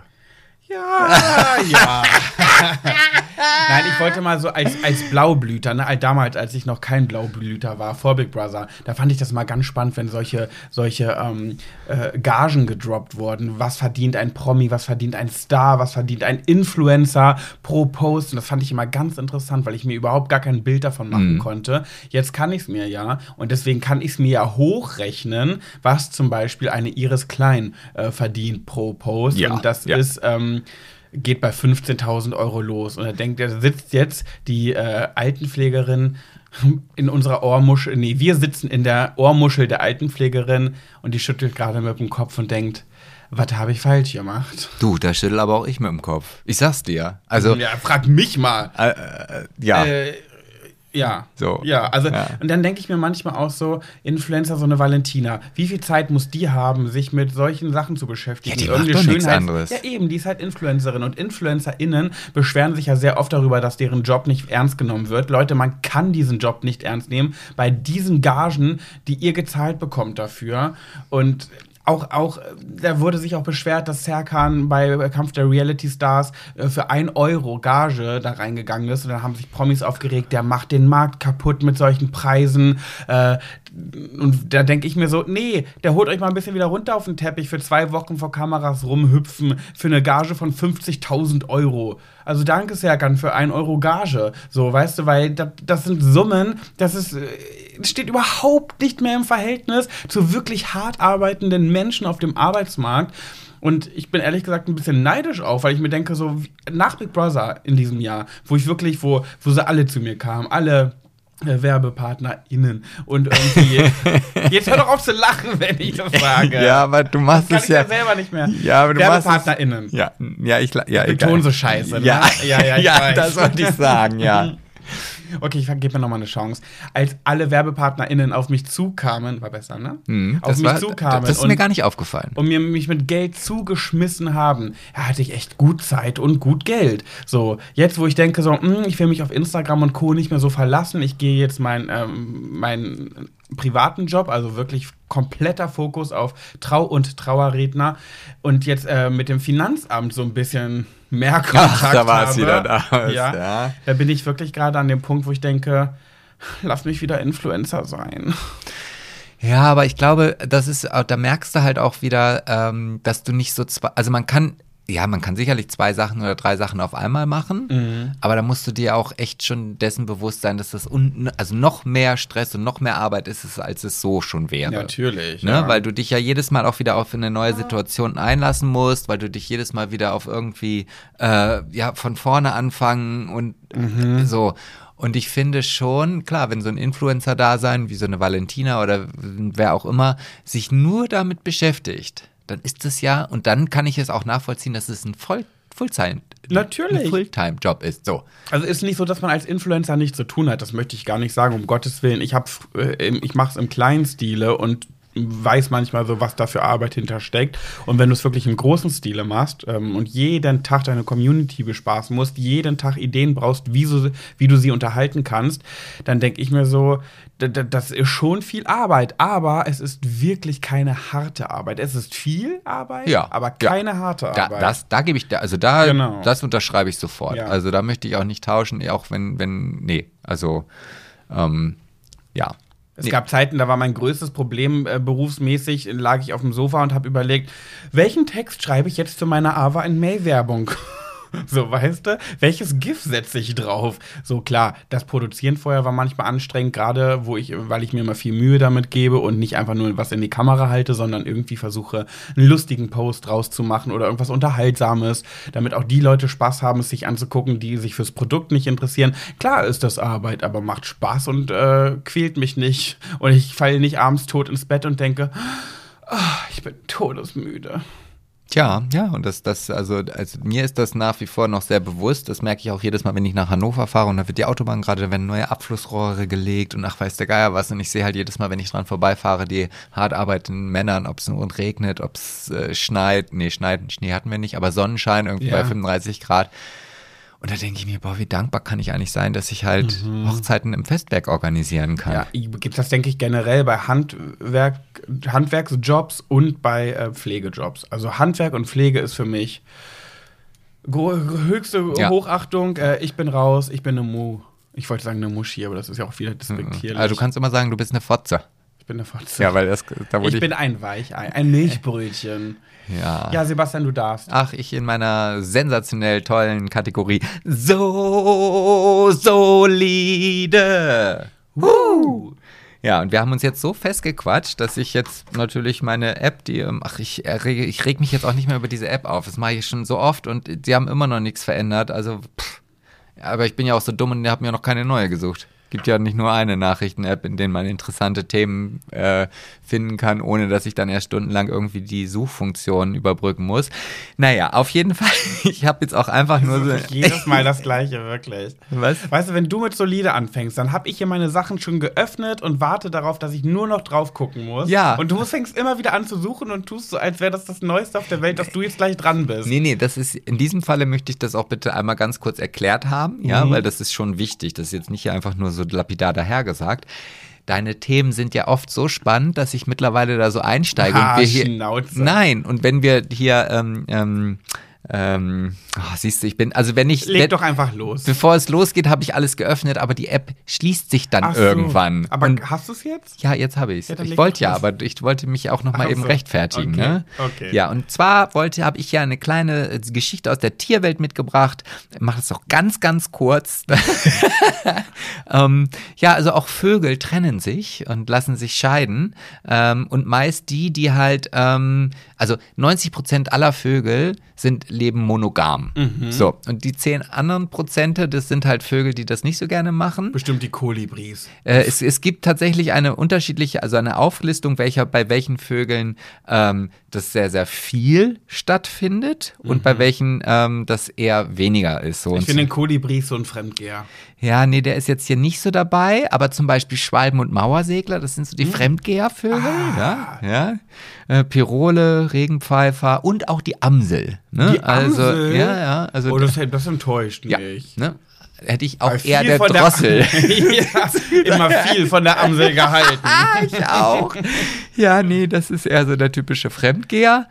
Ja, ja. Nein, ich wollte mal so als, als Blaublüter, ne, damals, als ich noch kein Blaublüter war, vor Big Brother, da fand ich das mal ganz spannend, wenn solche, solche ähm, äh, Gagen gedroppt wurden. Was verdient ein Promi, was verdient ein Star, was verdient ein Influencer pro Post? Und das fand ich immer ganz interessant, weil ich mir überhaupt gar kein Bild davon machen konnte. Jetzt kann ich es mir ja und deswegen kann ich es mir ja hochrechnen, was zum Beispiel eine Iris Klein äh, verdient pro Post. Ja, und das ja. ist ähm, geht bei 15.000 Euro los. Und er denkt, er sitzt jetzt die äh, Altenpflegerin in unserer Ohrmuschel. Nee, wir sitzen in der Ohrmuschel der Altenpflegerin und die schüttelt gerade mit dem Kopf und denkt, was habe ich falsch gemacht? Du, da schüttel aber auch ich mit dem Kopf. Ich sag's dir. Also, ja, frag mich mal. äh, äh, ja. Äh, ja. So. Ja, also, Ja. und dann denke ich mir manchmal auch so, Influencer, so eine Valentina, wie viel Zeit muss die haben, sich mit solchen Sachen zu beschäftigen? Ja, die macht doch nichts anderes. Ja, eben, die ist halt Influencerin. Und InfluencerInnen beschweren sich ja sehr oft darüber, dass deren Job nicht ernst genommen wird. Leute, man kann diesen Job nicht ernst nehmen bei diesen Gagen, die ihr gezahlt bekommt dafür. Und auch, auch, da wurde sich auch beschwert, dass Serkan bei Kampf der Reality Stars äh, für ein Euro Gage da reingegangen ist. Und dann haben sich Promis aufgeregt, der macht den Markt kaputt mit solchen Preisen. Äh, und da denke ich mir so, nee, der holt euch mal ein bisschen wieder runter auf den Teppich für zwei Wochen vor Kameras rumhüpfen für eine Gage von 50.000 Euro. Also danke Serkan für ein Euro Gage. So, weißt du, weil das, das sind Summen, das ist, äh, steht überhaupt nicht mehr im Verhältnis zu wirklich hart arbeitenden Menschen auf dem Arbeitsmarkt. Und ich bin ehrlich gesagt ein bisschen neidisch auf, weil ich mir denke, so nach Big Brother in diesem Jahr, wo ich wirklich, wo, wo sie alle zu mir kamen, alle WerbepartnerInnen und irgendwie. jetzt hör doch auf zu lachen, wenn ich das sage. Ja, aber du machst das es ja. Ich ja selber nicht mehr. Ja, aber du. WerbepartnerInnen. Ja, ja, ich, ja, Ich betone so scheiße. Ne? Ja, ja, ja, ich ja das wollte ich sagen, ja. Okay, ich gebe mir nochmal eine Chance. Als alle WerbepartnerInnen auf mich zukamen, war besser, ne? Hm, auf mich war- zukamen Das ist und, mir gar nicht aufgefallen. und mir mich mit Geld zugeschmissen haben, ja, hatte ich echt gut Zeit und gut Geld. So, jetzt, wo ich denke, so, hm, ich will mich auf Instagram und Co. nicht mehr so verlassen, ich gehe jetzt meinen ähm, meinen privaten Job, also wirklich kompletter Fokus auf Trau- und Trauerredner und jetzt äh, mit dem Finanzamt so ein bisschen mehr Kontakt da war es habe. wieder da. Ja, Ja. da bin ich wirklich gerade an dem Punkt, wo ich denke, lass mich wieder Influencer sein. Ja, aber ich glaube, das ist, da merkst du halt auch wieder, ähm, dass du nicht so zwei, also man kann, ja, man kann sicherlich zwei Sachen oder drei Sachen auf einmal machen, Mhm. aber da musst du dir auch echt schon dessen bewusst sein, dass das un, also noch mehr Stress und noch mehr Arbeit ist es, als es so schon wäre. Natürlich. Ne? Weil du dich ja jedes Mal auch wieder auf eine neue Situation einlassen musst, weil du dich jedes Mal wieder auf irgendwie äh, ja von vorne anfangen und Mhm. so. Und ich finde schon, klar, wenn so ein Influencer da sein, wie so eine Valentina oder wer auch immer, sich nur damit beschäftigt, dann ist es ja, und dann kann ich es auch nachvollziehen, dass es ein Voll Fulltime, Natürlich. Fulltime-Job ist. So. Also ist nicht so, dass man als Influencer nichts zu tun hat. Das möchte ich gar nicht sagen, um Gottes Willen. Ich, hab, äh, ich mache es im kleinen Stile und weiß manchmal so, was da für Arbeit hintersteckt. Und wenn du es wirklich im großen Stile machst ähm, und jeden Tag deine Community bespaßen musst, jeden Tag Ideen brauchst, wie, so, wie du sie unterhalten kannst, dann denke ich mir so, das ist schon viel Arbeit, aber es ist wirklich keine harte Arbeit. Es ist viel Arbeit, Ja, aber ja. keine harte Da, Arbeit. das, da gebe ich, da, also da, Genau. das unterschreibe ich sofort. Ja. Also da möchte ich auch nicht tauschen, auch wenn, wenn, nee, also, ähm, ja. Es Nee. gab Zeiten, da war mein größtes Problem äh, berufsmäßig, lag ich auf dem Sofa und habe überlegt, welchen Text schreibe ich jetzt zu meiner Ava in May-Werbung? so, weißt du? Welches GIF setze ich drauf? So, klar, das Produzieren vorher war manchmal anstrengend, gerade wo ich, weil ich mir immer viel Mühe damit gebe und nicht einfach nur was in die Kamera halte, sondern irgendwie versuche, einen lustigen Post rauszumachen oder irgendwas Unterhaltsames, damit auch die Leute Spaß haben, es sich anzugucken, die sich fürs Produkt nicht interessieren. Klar ist das Arbeit, aber macht Spaß und äh, quält mich nicht. Und ich falle nicht abends tot ins Bett und denke, ah, ich bin todesmüde. Tja, ja, und das, das, also, also mir ist das nach wie vor noch sehr bewusst. Das merke ich auch jedes Mal, wenn ich nach Hannover fahre und da wird die Autobahn gerade, da werden neue Abflussrohre gelegt und ach weiß der Geier was. Und ich sehe halt jedes Mal, wenn ich dran vorbeifahre, die hart arbeitenden Männern, ob es nur regnet, ob es äh, schneit. Nee, schneit, Schnee hatten wir nicht, aber Sonnenschein irgendwie Ja. bei 35 Grad. Und da denke ich mir, boah, wie dankbar kann ich eigentlich sein, dass ich halt Hochzeiten im Festwerk organisieren kann. Ja, gibt das, denke ich, generell bei Handwerk, Handwerksjobs und bei äh, Pflegejobs. Also Handwerk und Pflege ist für mich höchste Ja. Hochachtung. Äh, ich bin raus, ich bin eine Mu. Ich wollte sagen eine Muschi, aber das ist ja auch wieder despektierlich. Also du kannst immer sagen, du bist eine Fotze. ich bin eine Fotze. Ja, weil das, da wurde ich ich, bin ein Weichei, ein Milchbrötchen. Ja. Ja, Sebastian, du darfst. Ach, ich in meiner sensationell tollen Kategorie so solide. Uh. Ja, und wir haben uns jetzt so festgequatscht, dass ich jetzt natürlich meine App, die, ähm, ach, ich, errege, ich reg mich jetzt auch nicht mehr über diese App auf. Das mache ich schon so oft und sie haben immer noch nichts verändert. Also, pff. Aber ich bin ja auch so dumm und habe mir noch keine neue gesucht. Gibt ja nicht nur eine Nachrichten-App, in der man interessante Themen äh, finden kann, ohne dass ich dann erst stundenlang irgendwie die Suchfunktion überbrücken muss. Naja, auf jeden Fall. Ich habe jetzt auch einfach nur so. Jedes Mal das Gleiche, wirklich. Was? Weißt du, wenn du mit solide anfängst, dann habe ich hier meine Sachen schon geöffnet und warte darauf, dass ich nur noch drauf gucken muss. Ja. Und du fängst immer wieder an zu suchen und tust so, als wäre das das Neueste auf der Welt, dass du jetzt gleich dran bist. Nee, nee, das ist, in diesem Falle möchte ich das auch bitte einmal ganz kurz erklärt haben, ja, Mhm. weil das ist schon wichtig. Das ist jetzt nicht hier einfach nur so lapidar dahergesagt. deine Themen sind ja oft so spannend, dass ich mittlerweile da so einsteige. Ah, und wir hier, Schnauze. Nein, und wenn wir hier, ähm, ähm, ähm, oh, siehst du, ich bin, also wenn ich, Leg wenn, doch einfach los. bevor es losgeht, habe ich alles geöffnet, aber die App schließt sich dann so. irgendwann. Aber und, hast du es jetzt? ja, jetzt habe ich Ja, es. dann ich wollte doch ja, aber ich wollte mich auch noch mal Ach eben so. rechtfertigen. Okay, Ne? okay. Ja, und zwar wollte, habe ich ja eine kleine äh, Geschichte aus der Tierwelt mitgebracht. Mache es auch ganz, ganz kurz. ähm, ja, also auch Vögel trennen sich und lassen sich scheiden. Ähm, und meist die, die halt, ähm, also 90 Prozent aller Vögel sind leben monogam. Mhm. So, und die zehn anderen Prozente, das sind halt Vögel, die das nicht so gerne machen. Bestimmt die Kolibris. Äh, es, es gibt tatsächlich eine unterschiedliche, also eine Auflistung, welcher bei welchen Vögeln ähm, das sehr, sehr viel stattfindet und bei welchen ähm, das eher weniger ist. So Mhm. Ich finde so. den Kolibris so ein Fremdgeher. Ja, nee, der ist jetzt hier nicht so dabei, aber zum Beispiel Schwalben und Mauersegler, das sind so die Fremdgehervögel, ja, ja. Äh, Pirole, Regenpfeifer und auch die Amsel. Ne? Die Also, Amsel? ja, ja, also Oh, das, das enttäuscht ja, mich. ne? Hätte ich auch Weil eher der Drossel. ja, immer viel von der Amsel gehalten. ich auch. Ja, nee, das ist eher so der typische Fremdgeher.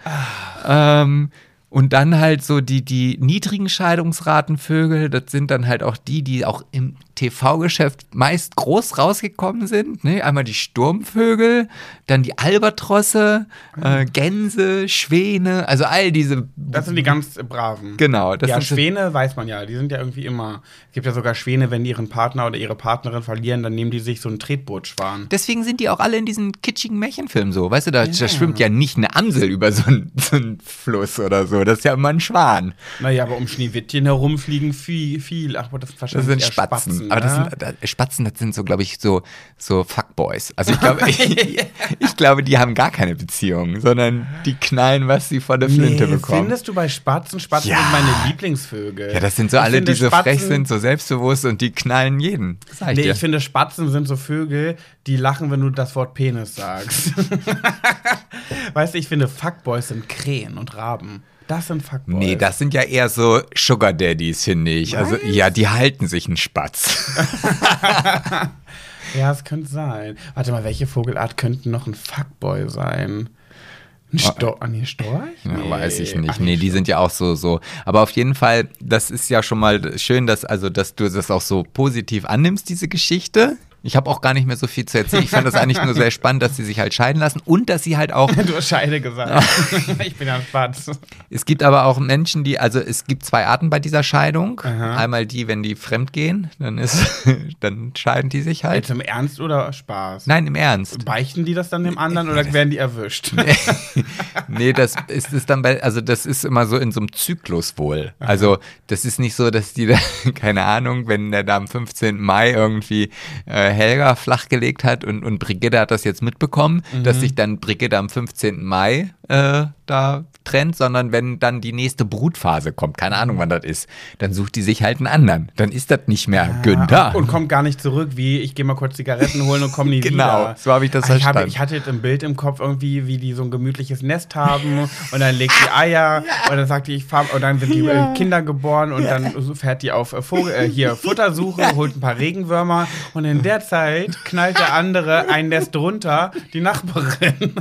Ähm, und dann halt so die, die niedrigen Scheidungsratenvögel, das sind dann halt auch die, die auch im TV-Geschäft meist groß rausgekommen sind. Ne? Einmal die Sturmvögel, dann die Albatrosse, äh, Gänse, Schwäne, also all diese. Das sind die ganz braven. Genau, das ja, sind Schwäne weiß man ja, die sind ja irgendwie immer. Es gibt ja sogar Schwäne, wenn die ihren Partner oder ihre Partnerin verlieren, dann nehmen die sich so einen Tretbootschwan. Deswegen sind die auch alle in diesen kitschigen Märchenfilmen so. Weißt du, da, da schwimmt ja nicht eine Amsel über so einen, so einen Fluss oder so. Das ist ja immer ein Schwan. Naja, aber um Schneewittchen herumfliegen viel, viel. Ach, aber das sind Das wahrscheinlich sind eher Spatzen. Aber das sind, da, Spatzen, das sind so, glaube ich, so, so Fuckboys. Also ich glaube, ich, ich glaube, die haben gar keine Beziehung, sondern die knallen, was sie von der Flinte nee, bekommen. Findest du bei Spatzen? Spatzen Ja. sind meine Lieblingsvögel. Ja, das sind so Ich alle, die so Spatzen- frech sind, so selbstbewusst und die knallen jeden. Das sag ich Nee, dir. ich finde, Spatzen sind so Vögel, die lachen, wenn du das Wort Penis sagst. weißt du, ich finde, Fuckboys sind Krähen und Raben. Das sind Fuckboys. Nee, das sind ja eher so Sugar Daddies, finde ich. Also, Was? ja, die halten sich einen Spatz. Ja, es könnte sein. Warte mal, welche Vogelart könnten noch ein Fuckboy sein? Ein Storch? Ah, nee, Storch? Ja, Nee. weiß ich nicht. Ach, nee, die sind ja auch so, so. Aber auf jeden Fall, das ist ja schon mal schön, dass, also, dass du das auch so positiv annimmst, diese Geschichte. Ich habe auch gar nicht mehr so viel zu erzählen. Ich fand das eigentlich nur sehr spannend, dass sie sich halt scheiden lassen und dass sie halt auch Du hast Scheide gesagt. ich bin ja ein Spatz. Es gibt aber auch Menschen, die, also es gibt zwei Arten bei dieser Scheidung. Aha. Einmal die, wenn die fremd gehen, dann ist, dann scheiden die sich halt. Jetzt im Ernst oder Spaß? Nein, im Ernst. Beichten die das dann dem anderen oder werden die erwischt? Nee, das ist es dann bei, also das ist immer so in so einem Zyklus wohl. Also das ist nicht so, dass die da, keine Ahnung, wenn der da am 15. Mai irgendwie äh, Helga flachgelegt hat und, und Brigitte hat das jetzt mitbekommen, dass sich dann Brigitte am 15. Mai äh, da trennt, sondern wenn dann die nächste Brutphase kommt, keine Ahnung wann das ist, dann sucht die sich halt einen anderen. Dann ist das nicht mehr Günther. Und kommt gar nicht zurück, wie ich gehe mal kurz Zigaretten holen und komme nie Genau, wieder. so habe ich das Ah, ich, habe, verstanden. ich hatte jetzt im Bild im Kopf irgendwie, wie die so ein gemütliches Nest haben und dann legt die Eier und dann sagt die, ich fahr, und dann sind die äh, Kinder geboren und dann fährt die auf äh, Vogel, äh, hier Futtersuche, holt ein paar Regenwürmer und in der Zeit knallt der andere ein Nest runter, die Nachbarin.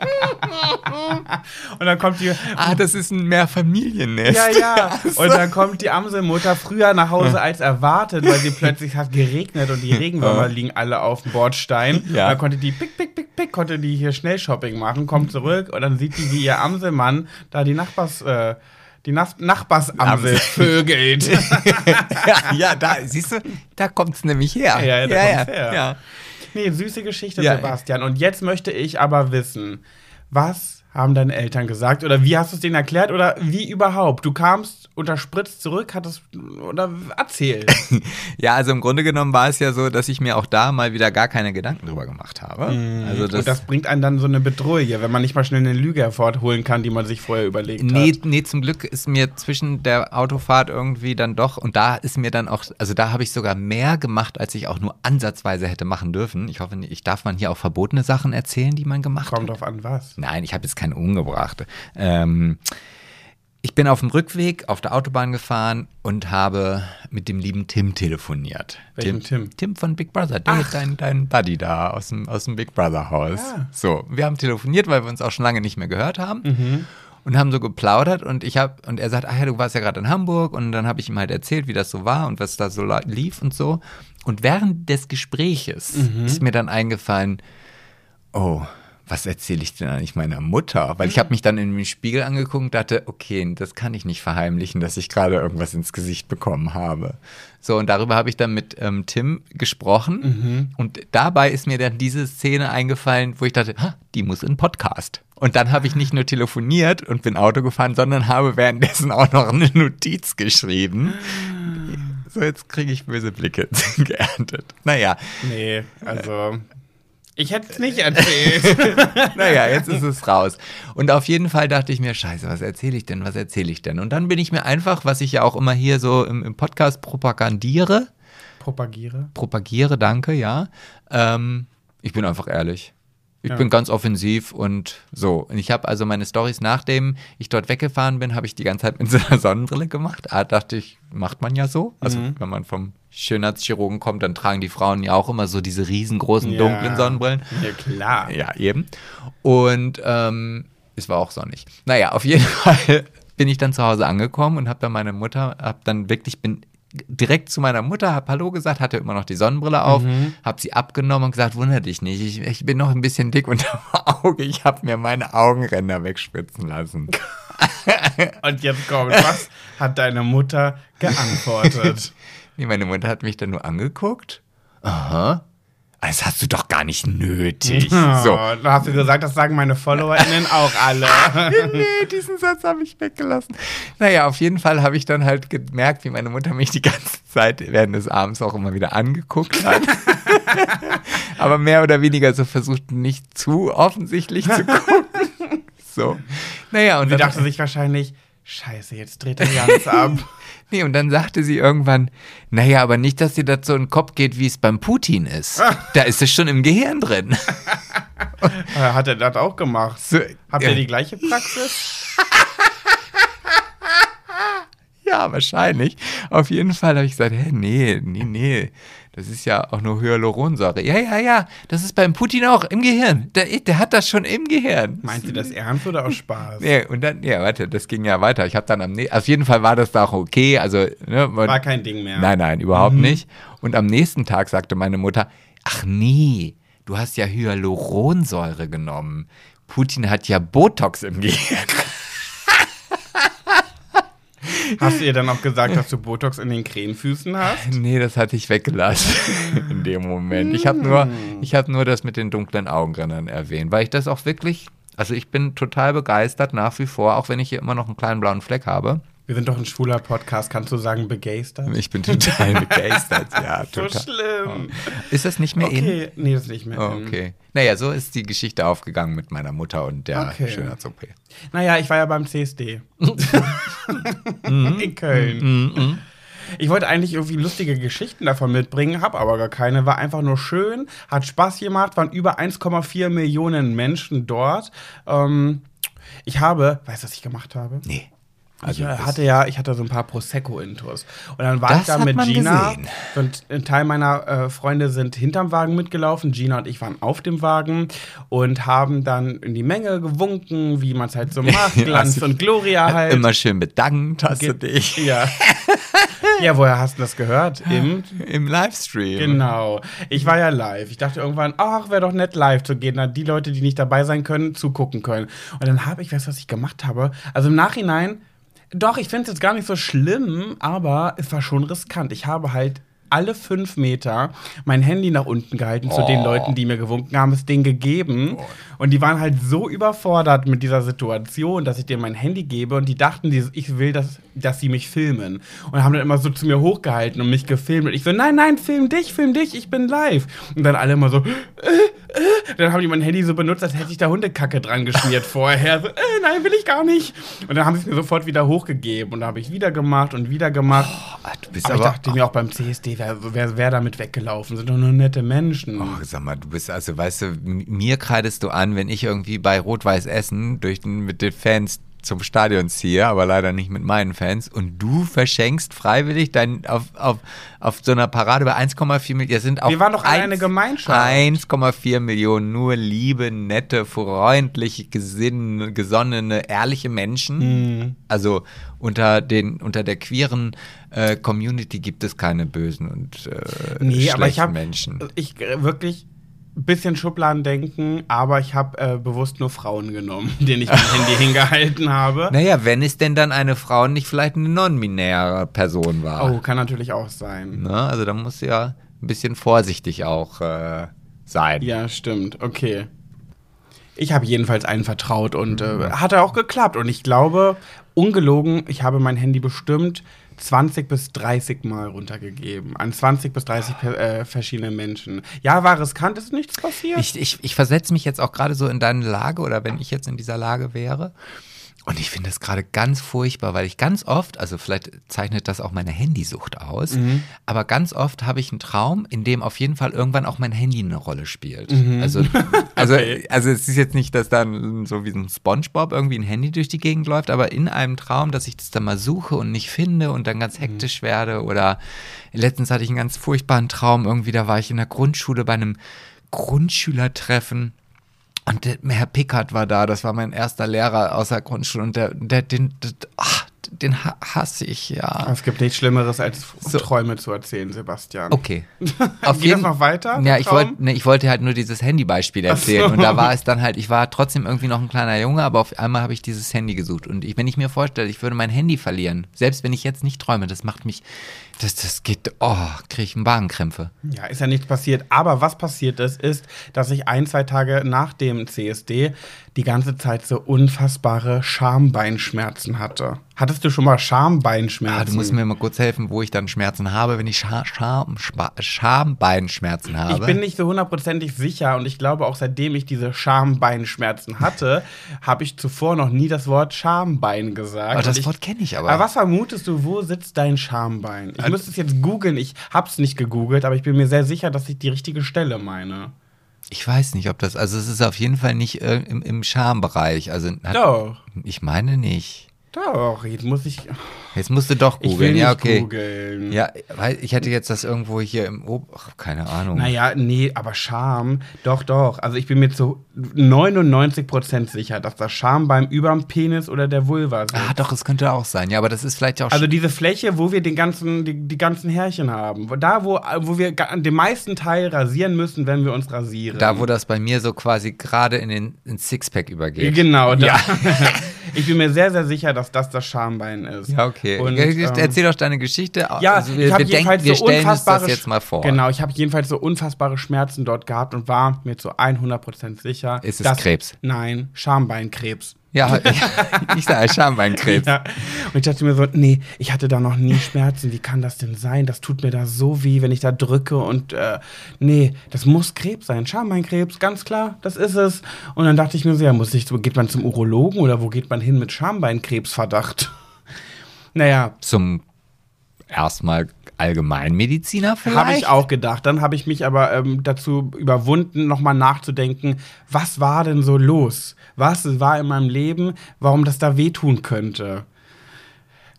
und dann kommt die, Ah, das ist ein Mehrfamiliennest. ja, ja. Und dann kommt die Amselmutter früher nach Hause als erwartet, weil sie plötzlich hat geregnet und die Regenwürmer liegen alle auf dem Bordstein. Ja. Und dann konnte die pick, pick, pick, pick, konnte die hier schnell Shopping machen, kommt zurück und dann sieht die, wie ihr Amselmann da die Nachbars, äh, die Nach Nachbarsamsel Amsel. vögelt. ja, ja, da, siehst du, da kommt es nämlich her. Ja, ja, da ja, kommt's her. ja. Nee, süße Geschichte, Ja. Sebastian. Und jetzt möchte ich aber wissen, was haben deine Eltern gesagt? Oder wie hast du es denen erklärt? Oder wie überhaupt? Du kamst unter Spritz zurück, hattest. Oder erzähl. Ja, also im Grunde genommen war es ja so, dass ich mir auch da mal wieder gar keine Gedanken drüber gemacht habe. Also das, Und das bringt einen dann so eine Bedrohung, wenn man nicht mal schnell eine Lüge hervorholen kann, die man sich vorher überlegt Nee, hat. nee, zum Glück ist mir zwischen der Autofahrt irgendwie dann doch, und da ist mir dann auch, also da habe ich sogar mehr gemacht, als ich auch nur ansatzweise hätte machen dürfen. Ich hoffe, ich darf man hier auch verbotene Sachen erzählen, die man gemacht Kommt hat. drauf an, was. Nein, ich habe jetzt keine umgebracht. Ähm, ich bin auf dem Rückweg auf der Autobahn gefahren und habe mit dem lieben Tim telefoniert. Welchen Tim? Tim von Big Brother, der, dein, dein Buddy da aus dem, aus dem Big Brother Haus. Ah. So, wir haben telefoniert, weil wir uns auch schon lange nicht mehr gehört haben. Und haben so geplaudert und ich habe und er sagt, ach ja, du warst ja gerade in Hamburg und dann habe ich ihm halt erzählt, wie das so war und was da so lief und so. Und während des Gespräches ist mir dann eingefallen, oh, was erzähle ich denn eigentlich meiner Mutter? Weil ich habe mich dann in den Spiegel angeguckt und dachte, okay, das kann ich nicht verheimlichen, dass ich gerade irgendwas ins Gesicht bekommen habe. So, und darüber habe ich dann mit ähm, Tim gesprochen. Und dabei ist mir dann diese Szene eingefallen, wo ich dachte, die muss in Podcast. Und dann habe ich nicht nur telefoniert und bin Auto gefahren, sondern habe währenddessen auch noch eine Notiz geschrieben. So, jetzt kriege ich böse Blicke geerntet. Naja, Nee, also. Ich hätte es nicht erzählt. naja, jetzt ist es raus. Und auf jeden Fall dachte ich mir, scheiße, was erzähle ich denn, was erzähle ich denn? Und dann bin ich mir einfach, was ich ja auch immer hier so im, im Podcast propagandiere, Propagiere. propagiere, danke, ja, ähm, ich bin einfach ehrlich. Ich Ja. bin ganz offensiv und so. Und ich habe also meine Stories, nachdem ich dort weggefahren bin, habe ich die ganze Zeit mit so einer Sonnenbrille gemacht. Ah, dachte ich, macht man ja so. Also wenn man vom Schönheitschirurgen kommt, dann tragen die Frauen ja auch immer so diese riesengroßen Ja. dunklen Sonnenbrillen. Ja, klar. Ja, eben. Und ähm, es war auch sonnig. Naja, auf jeden Fall bin ich dann zu Hause angekommen und habe dann meine Mutter, habe dann wirklich, bin direkt zu meiner Mutter, habe Hallo gesagt, hatte immer noch die Sonnenbrille auf, habe sie abgenommen und gesagt, wunder dich nicht, ich, ich bin noch ein bisschen dick unterm Auge, ich habe mir meine Augenränder wegspritzen lassen. Und jetzt kommt, was hat deine Mutter geantwortet? Nee, meine Mutter hat mich dann nur angeguckt. Aha. Das hast du doch gar nicht nötig. So. Oh, da hast du gesagt, das sagen meine FollowerInnen auch alle. nee, diesen Satz habe ich weggelassen. Naja, auf jeden Fall habe ich dann halt gemerkt, wie meine Mutter mich die ganze Zeit während des Abends auch immer wieder angeguckt hat. Aber mehr oder weniger so versucht, nicht zu offensichtlich zu gucken. So. Naja, und Sie dachte sich wahrscheinlich, scheiße, jetzt dreht er ganz ab. nee, und dann sagte sie irgendwann, naja, aber nicht, dass dir das so in den Kopf geht, wie es beim Putin ist. Da ist es schon im Gehirn drin. Äh, Hat er das auch gemacht? So, Habt ja. ihr die gleiche Praxis? Ja, wahrscheinlich. Auf jeden Fall habe ich gesagt, hä, nee, nee, nee. Das ist ja auch nur Hyaluronsäure. Ja, ja, ja. Das ist beim Putin auch im Gehirn. Der, der hat das schon im Gehirn. Meint sie das ernst oder aus Spaß? Ja, und dann, ja, warte, das ging ja weiter. Ich habe dann am nächsten, auf jeden Fall war das da auch okay. Also, ne, man, War kein Ding mehr. nein, nein, überhaupt nicht. Und am nächsten Tag sagte meine Mutter, ach nee, du hast ja Hyaluronsäure genommen. Putin hat ja Botox im Gehirn. Hast du ihr dann auch gesagt, dass du Botox in den Krähenfüßen hast? Nee, das hatte ich weggelassen in dem Moment. Ich habe nur, ich habe nur das mit den dunklen Augenrändern erwähnt, weil ich das auch wirklich, also ich bin total begeistert nach wie vor, auch wenn ich hier immer noch einen kleinen blauen Fleck habe. Wir sind doch ein schwuler Podcast, kannst du sagen, begeistert? Ich bin total begeistert, ja, So total. schlimm. Ist das nicht mehr in? Okay, nee, das ist nicht mehr. Oh, in. okay. Naja, so ist die Geschichte aufgegangen mit meiner Mutter und der Okay. Schönheits-OP. Naja, ich war ja beim CSD. Mhm. in Köln. Ich wollte eigentlich irgendwie lustige Geschichten davon mitbringen, habe aber gar keine. War einfach nur schön, hat Spaß gemacht, waren über 1,4 Millionen Menschen dort. Ähm, ich habe, weißt du, was ich gemacht habe? Nee. Ich äh, hatte ja, ich hatte so ein paar Prosecco-Intos. Und dann war ich da mit Gina. gesehen. Und ein Teil meiner äh, Freunde sind hinterm Wagen mitgelaufen. Gina und ich waren auf dem Wagen und haben dann in die Menge gewunken, wie man es halt so macht. Glanz also- und Gloria halt. Immer schön bedankt hast du Ge- dich Ja. ja, woher hast du das gehört? Im im Livestream. Genau. Ich war ja live. Ich dachte irgendwann, ach, wäre doch nett live zu gehen, dann die Leute, die nicht dabei sein können, zugucken können. Und dann habe ich, weißt du, was ich gemacht habe? Also im Nachhinein, doch, ich finde es jetzt gar nicht so schlimm, aber es war schon riskant. Ich habe halt alle fünf Meter mein Handy nach unten gehalten zu den Oh. Leuten, die mir gewunken haben, es denen gegeben. Und die waren halt so überfordert mit dieser Situation, dass ich denen mein Handy gebe und die dachten, ich will, dass, dass sie mich filmen. Und haben dann immer so zu mir hochgehalten und mich gefilmt. Und ich so, nein, nein, film dich, film dich, ich bin live. Und dann alle immer so, äh, äh. Dann haben die mein Handy so benutzt, als hätte ich da Hundekacke dran geschmiert vorher. So, äh, nein, will ich gar nicht. Und dann haben sie es mir sofort wieder hochgegeben. Und dann habe ich wieder gemacht und wieder gemacht. Ah, du bist aber, aber, ich dachte mir auch beim CSD, wer, wer, wer damit weggelaufen? Sind doch nur nette Menschen. Oh, sag mal, du bist, also weißt du, mir kreidest du an, wenn ich irgendwie bei Rot-Weiß Essen durch den, mit den Fans zum Stadion ziehe, aber leider nicht mit meinen Fans. Und du verschenkst freiwillig dein auf, auf, auf so einer Parade bei 1,4 Millionen. Wir sind auch Wir waren doch alle eine Gemeinschaft. 1,4 Millionen nur liebe, nette, freundliche, gesinn, gesonnene, ehrliche Menschen. Mhm. Also unter den unter der queeren äh, Community gibt es keine bösen und äh, Nee, schlechten aber ich habe Menschen. ich äh, wirklich ein bisschen Schubladendenken, aber ich habe äh, bewusst nur Frauen genommen, denen ich mein Handy hingehalten habe. Naja, wenn es denn dann eine Frau und nicht vielleicht eine non-binäre Person war. Oh, kann natürlich auch sein. Ne? Also da muss ja ein bisschen vorsichtig auch äh, sein. Ja, stimmt. Okay. Ich habe jedenfalls einen vertraut und äh, hat auch geklappt. Und ich glaube, ungelogen, ich habe mein Handy bestimmt 20 bis 30 Mal runtergegeben. An 20 bis 30 per- äh, verschiedene Menschen. Ja, war riskant, ist nichts passiert. Ich, ich, ich versetze mich jetzt auch gerade so in deine Lage oder wenn ich jetzt in dieser Lage wäre. Und ich finde das gerade ganz furchtbar, weil ich ganz oft, also vielleicht zeichnet das auch meine Handysucht aus, aber ganz oft habe ich einen Traum, in dem auf jeden Fall irgendwann auch mein Handy eine Rolle spielt. Also, also, Okay. also es ist jetzt nicht, dass dann so wie ein Spongebob irgendwie ein Handy durch die Gegend läuft, aber in einem Traum, dass ich das dann mal suche und nicht finde und dann ganz hektisch werde. Oder letztens hatte ich einen ganz furchtbaren Traum, irgendwie, da war ich in der Grundschule bei einem Grundschülertreffen. Und der, Herr Pickard war da, das war mein erster Lehrer aus der Grundschule und der, der den, den, ach, den ha- hasse ich, ja. es gibt nichts Schlimmeres, als So. Träume zu erzählen, Sebastian. Okay. Geht das noch weiter, Ja, der ich wollte nee, ich wollte halt nur dieses Handybeispiel erzählen. so. Und da war es dann halt, ich war trotzdem irgendwie noch ein kleiner Junge, aber auf einmal habe ich dieses Handy gesucht. Und ich, wenn ich mir vorstelle, ich würde mein Handy verlieren, selbst wenn ich jetzt nicht träume, das macht mich, das, das geht, oh, kriege ich Magenkrämpfe. Ja, ist ja nichts passiert. Aber was passiert ist, ist, dass ich ein, zwei Tage nach dem CSD die ganze Zeit so unfassbare Schambeinschmerzen hatte. Hattest du schon mal Schambeinschmerzen? Ah, du musst mir mal kurz helfen, wo ich dann Schmerzen habe, wenn ich Scha Scham Schambeinschmerzen habe. ich bin nicht so hundertprozentig sicher und ich glaube auch seitdem ich diese Schambeinschmerzen hatte, habe ich zuvor noch nie das Wort Schambein gesagt. Aber das Und ich, Wort kenne ich aber. aber was vermutest du, wo sitzt dein Schambein? Ich müsste es jetzt googeln, ich hab's nicht gegoogelt, aber ich bin mir sehr sicher, dass ich die richtige Stelle meine. Ich weiß nicht, ob das, also es ist auf jeden Fall nicht äh, im, im Schambereich. Also hat, Doch, ich meine nicht. Doch, jetzt muss ich. Jetzt musst du doch Ich will googeln. nicht Ja, okay. googeln. Ja, weil ich hätte jetzt das irgendwo hier im Ob Ach, keine Ahnung. Naja, nee, aber Scham, doch, doch. Also ich bin mir zu 99% sicher, dass das Schambein überm Penis oder der Vulva sitzt. Ah, doch, es könnte auch sein. Ja, aber das ist vielleicht auch Also diese Fläche, wo wir den ganzen, die, die ganzen Härchen haben. Da, wo, wo wir den meisten Teil rasieren müssen, wenn wir uns rasieren. da, wo das bei mir so quasi gerade in den ins Sixpack übergeht. Genau, da. Ja. ich bin mir sehr, sehr sicher, dass das das Schambein ist. Ja, okay. Und, ähm, Erzähl doch deine Geschichte. Ja, also wir, ich habe wir, denken, jedenfalls wir so stellen uns unfassbare das jetzt mal vor. Genau, ich habe jedenfalls so unfassbare Schmerzen dort gehabt und war mir zu 100% sicher. Ist es dass- Krebs? Nein, Schambeinkrebs. Ja, ich sage Schambeinkrebs. Ja. Und ich dachte mir so, nee, ich hatte da noch nie Schmerzen. Wie kann das denn sein? Das tut mir da so weh, wenn ich da drücke und äh, nee, das muss Krebs sein. Schambeinkrebs, ganz klar, das ist es. Und dann dachte ich mir so, ja, muss ich, geht man zum Urologen oder wo geht man hin mit Schambeinkrebsverdacht? Naja, Zum erstmal Allgemeinmediziner vielleicht. Habe ich auch gedacht. Dann habe ich mich aber ähm, dazu überwunden, nochmal nachzudenken, was war denn so los? Was war in meinem Leben, warum das da wehtun könnte?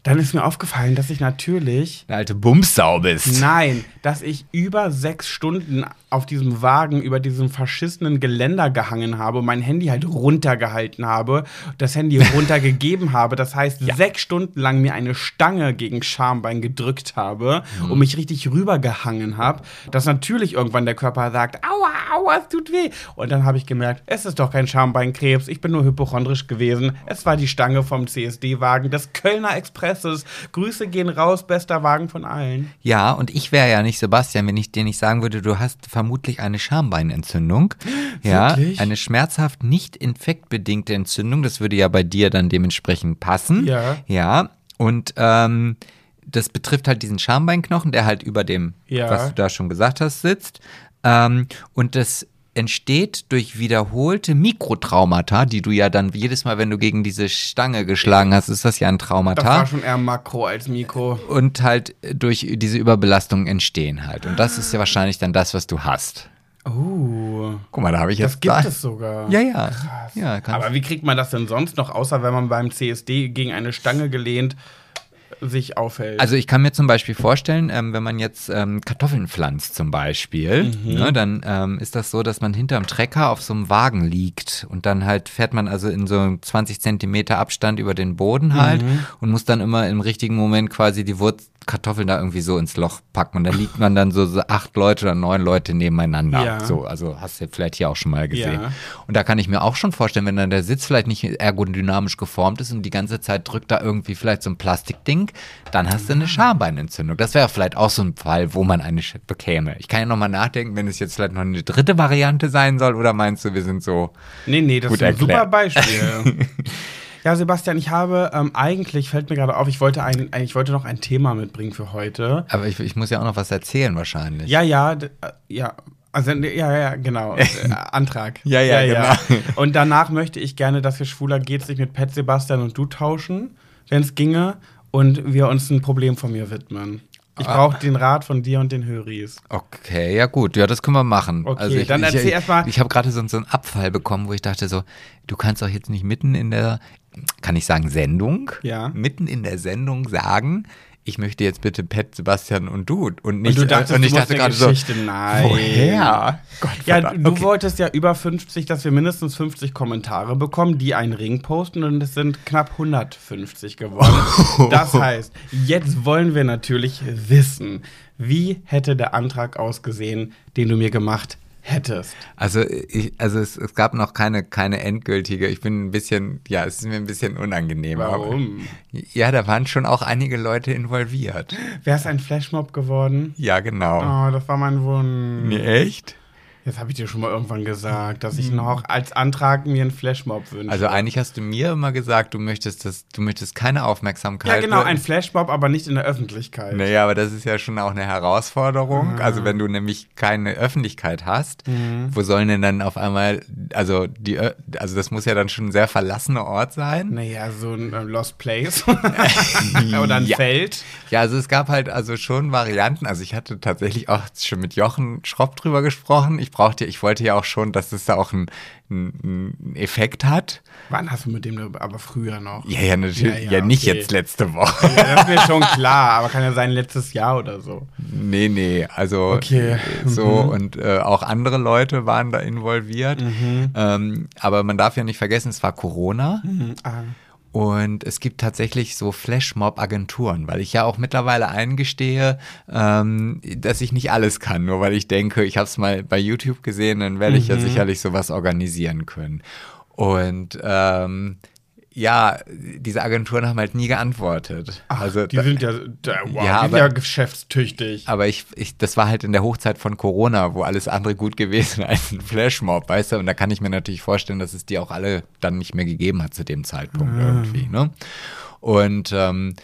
Dann ist mir aufgefallen, dass ich natürlich, Eine alte Bumsau bist. nein, dass ich über sechs Stunden auf diesem Wagen über diesem verschissenen Geländer gehangen habe und mein Handy halt runtergehalten habe, das Handy runtergegeben habe. Das heißt, sechs Stunden lang mir eine Stange gegen Schambein gedrückt habe und mich richtig rübergehangen habe, dass natürlich irgendwann der Körper sagt, aua, aua, es tut weh. Und dann habe ich gemerkt, es ist doch kein Schambeinkrebs, ich bin nur hypochondrisch gewesen. Es war die Stange vom CSD-Wagen des Kölner Expresses. Grüße gehen raus, bester Wagen von allen. Ja, und ich wäre ja nicht Sebastian, wenn ich dir nicht sagen würde, du hast vermutlich eine Schambeinentzündung. Ja, Wirklich? eine schmerzhaft nicht infektbedingte Entzündung. Das würde ja bei dir dann dementsprechend passen. Ja. Ja, und ähm, das betrifft halt diesen Schambeinknochen, der halt über dem, Ja. was du da schon gesagt hast, sitzt. Ähm, und das entsteht durch wiederholte Mikrotraumata, die du ja dann jedes Mal, wenn du gegen diese Stange geschlagen hast, ist das ja ein Das Traumata war schon eher Makro als Mikro. und halt durch diese Überbelastung entstehen halt. Und das ist ja wahrscheinlich dann das, was du hast. Oh. Guck mal, da habe ich jetzt Das gibt da- es sogar. Ja, ja. Krass. Ja, Aber wie kriegt man das denn sonst noch, außer wenn man beim CSD gegen eine Stange gelehnt sich aufhält? Also ich kann mir zum Beispiel vorstellen, ähm, wenn man jetzt ähm, Kartoffeln pflanzt zum Beispiel, Mhm. ne, dann ähm, ist das so, dass man hinterm Trecker auf so einem Wagen liegt und dann halt fährt man also in so einem 20 Zentimeter Abstand über den Boden halt Mhm. und muss dann immer im richtigen Moment quasi die Wurz Kartoffeln da irgendwie so ins Loch packen und dann liegt man dann so, so acht Leute oder neun Leute nebeneinander. Ja. So, also hast du vielleicht hier auch schon mal gesehen. Ja. Und da kann ich mir auch schon vorstellen, wenn dann der Sitz vielleicht nicht ergodynamisch geformt ist und die ganze Zeit drückt da irgendwie vielleicht so ein Plastikding, dann hast du eine Schambeinentzündung. Das wäre vielleicht auch so ein Fall, wo man eine bekäme. Ich kann ja nochmal nachdenken, wenn es jetzt vielleicht noch eine dritte Variante sein soll oder meinst du, wir sind so. nee, nee, das ist ein super erklärt. Beispiel. ja, Sebastian, ich habe ähm, eigentlich, fällt mir gerade auf, ich wollte, ein, ich wollte noch ein Thema mitbringen für heute. Aber ich, ich muss ja auch noch was erzählen wahrscheinlich. Ja, ja, äh, ja. Also, ja, ja, genau. Äh, Antrag. Ja, ja, genau. Und danach möchte ich gerne, dass wir schwuler geht sich mit Pet Sebastian und du tauschen, wenn es ginge, und wir uns ein Problem von mir widmen. Ich Ah. brauche den Rat von dir und den Höris. Okay, ja gut, ja, das können wir machen. Okay, also ich, dann ich, erzähl ich, erst mal- Ich habe gerade so, so einen Abfall bekommen, wo ich dachte so, du kannst doch jetzt nicht mitten in der, kann ich sagen, Sendung? Ja. Mitten in der Sendung sagen, ich möchte jetzt bitte Pet, Sebastian und du. Und nicht, und du dachtest, und ich dachte gerade so, Geschichte. Nein. woher? Gott, Ja, verdammt. du Okay. wolltest ja über 50, dass wir mindestens 50 Kommentare bekommen, die einen Ring posten und es sind knapp 150 geworden. Das heißt, jetzt wollen wir natürlich wissen, wie hätte der Antrag ausgesehen, den du mir gemacht hättest. Also, ich, also es, es gab noch keine, keine endgültige. Ich bin ein bisschen, ja, es ist mir ein bisschen unangenehm. Warum? Aber, ja, da waren schon auch einige Leute involviert. Wäre es ein Flashmob geworden? Ja, genau. Oh, das war mein Wunsch. Nee, echt? Jetzt habe ich dir schon mal irgendwann gesagt, dass ich noch als Antrag mir einen Flashmob wünsche. Also eigentlich hast du mir immer gesagt, du möchtest das, du möchtest keine Aufmerksamkeit. ja, genau, ein Flashmob, aber nicht in der Öffentlichkeit. Naja, aber das ist ja schon auch eine Herausforderung. Ah. Also wenn du nämlich keine Öffentlichkeit hast, Mhm. wo sollen denn dann auf einmal, also die, also das muss ja dann schon ein sehr verlassener Ort sein. Naja, so ein äh, Lost Place. Oder ein Ja. Feld. Ja, also es gab halt also schon Varianten. Also ich hatte tatsächlich auch schon mit Jochen Schropp drüber gesprochen. Ich brauchte, ich wollte ja auch schon, dass es da auch einen einen Effekt hat. Wann hast du mit dem aber früher noch? Ja, ja, natürlich. Ja, Ja, ja, nicht okay. jetzt letzte Woche. Ja, das ist mir schon klar, aber kann ja sein letztes Jahr oder so. Nee, nee, also Okay. äh, so und äh, auch andere Leute waren da involviert. Ähm, aber man darf ja nicht vergessen, es war Corona Mhm. Ah. Und es gibt tatsächlich so Flashmob-Agenturen, weil ich ja auch mittlerweile eingestehe, ähm, dass ich nicht alles kann, nur weil ich denke, ich habe es mal bei YouTube gesehen, dann werde ich ja sicherlich sowas organisieren können. Und ähm, ja, diese Agenturen haben halt nie geantwortet. Ach, also die sind ja, wow, Ja, die aber- sind ja geschäftstüchtig. aber ich, ich, das war halt in der Hochzeit von Corona, wo alles andere gut gewesen als ein Flashmob, weißt du? Und da kann ich mir natürlich vorstellen, dass es die auch alle dann nicht mehr gegeben hat zu dem Zeitpunkt Ah. irgendwie, ne? Und ähm,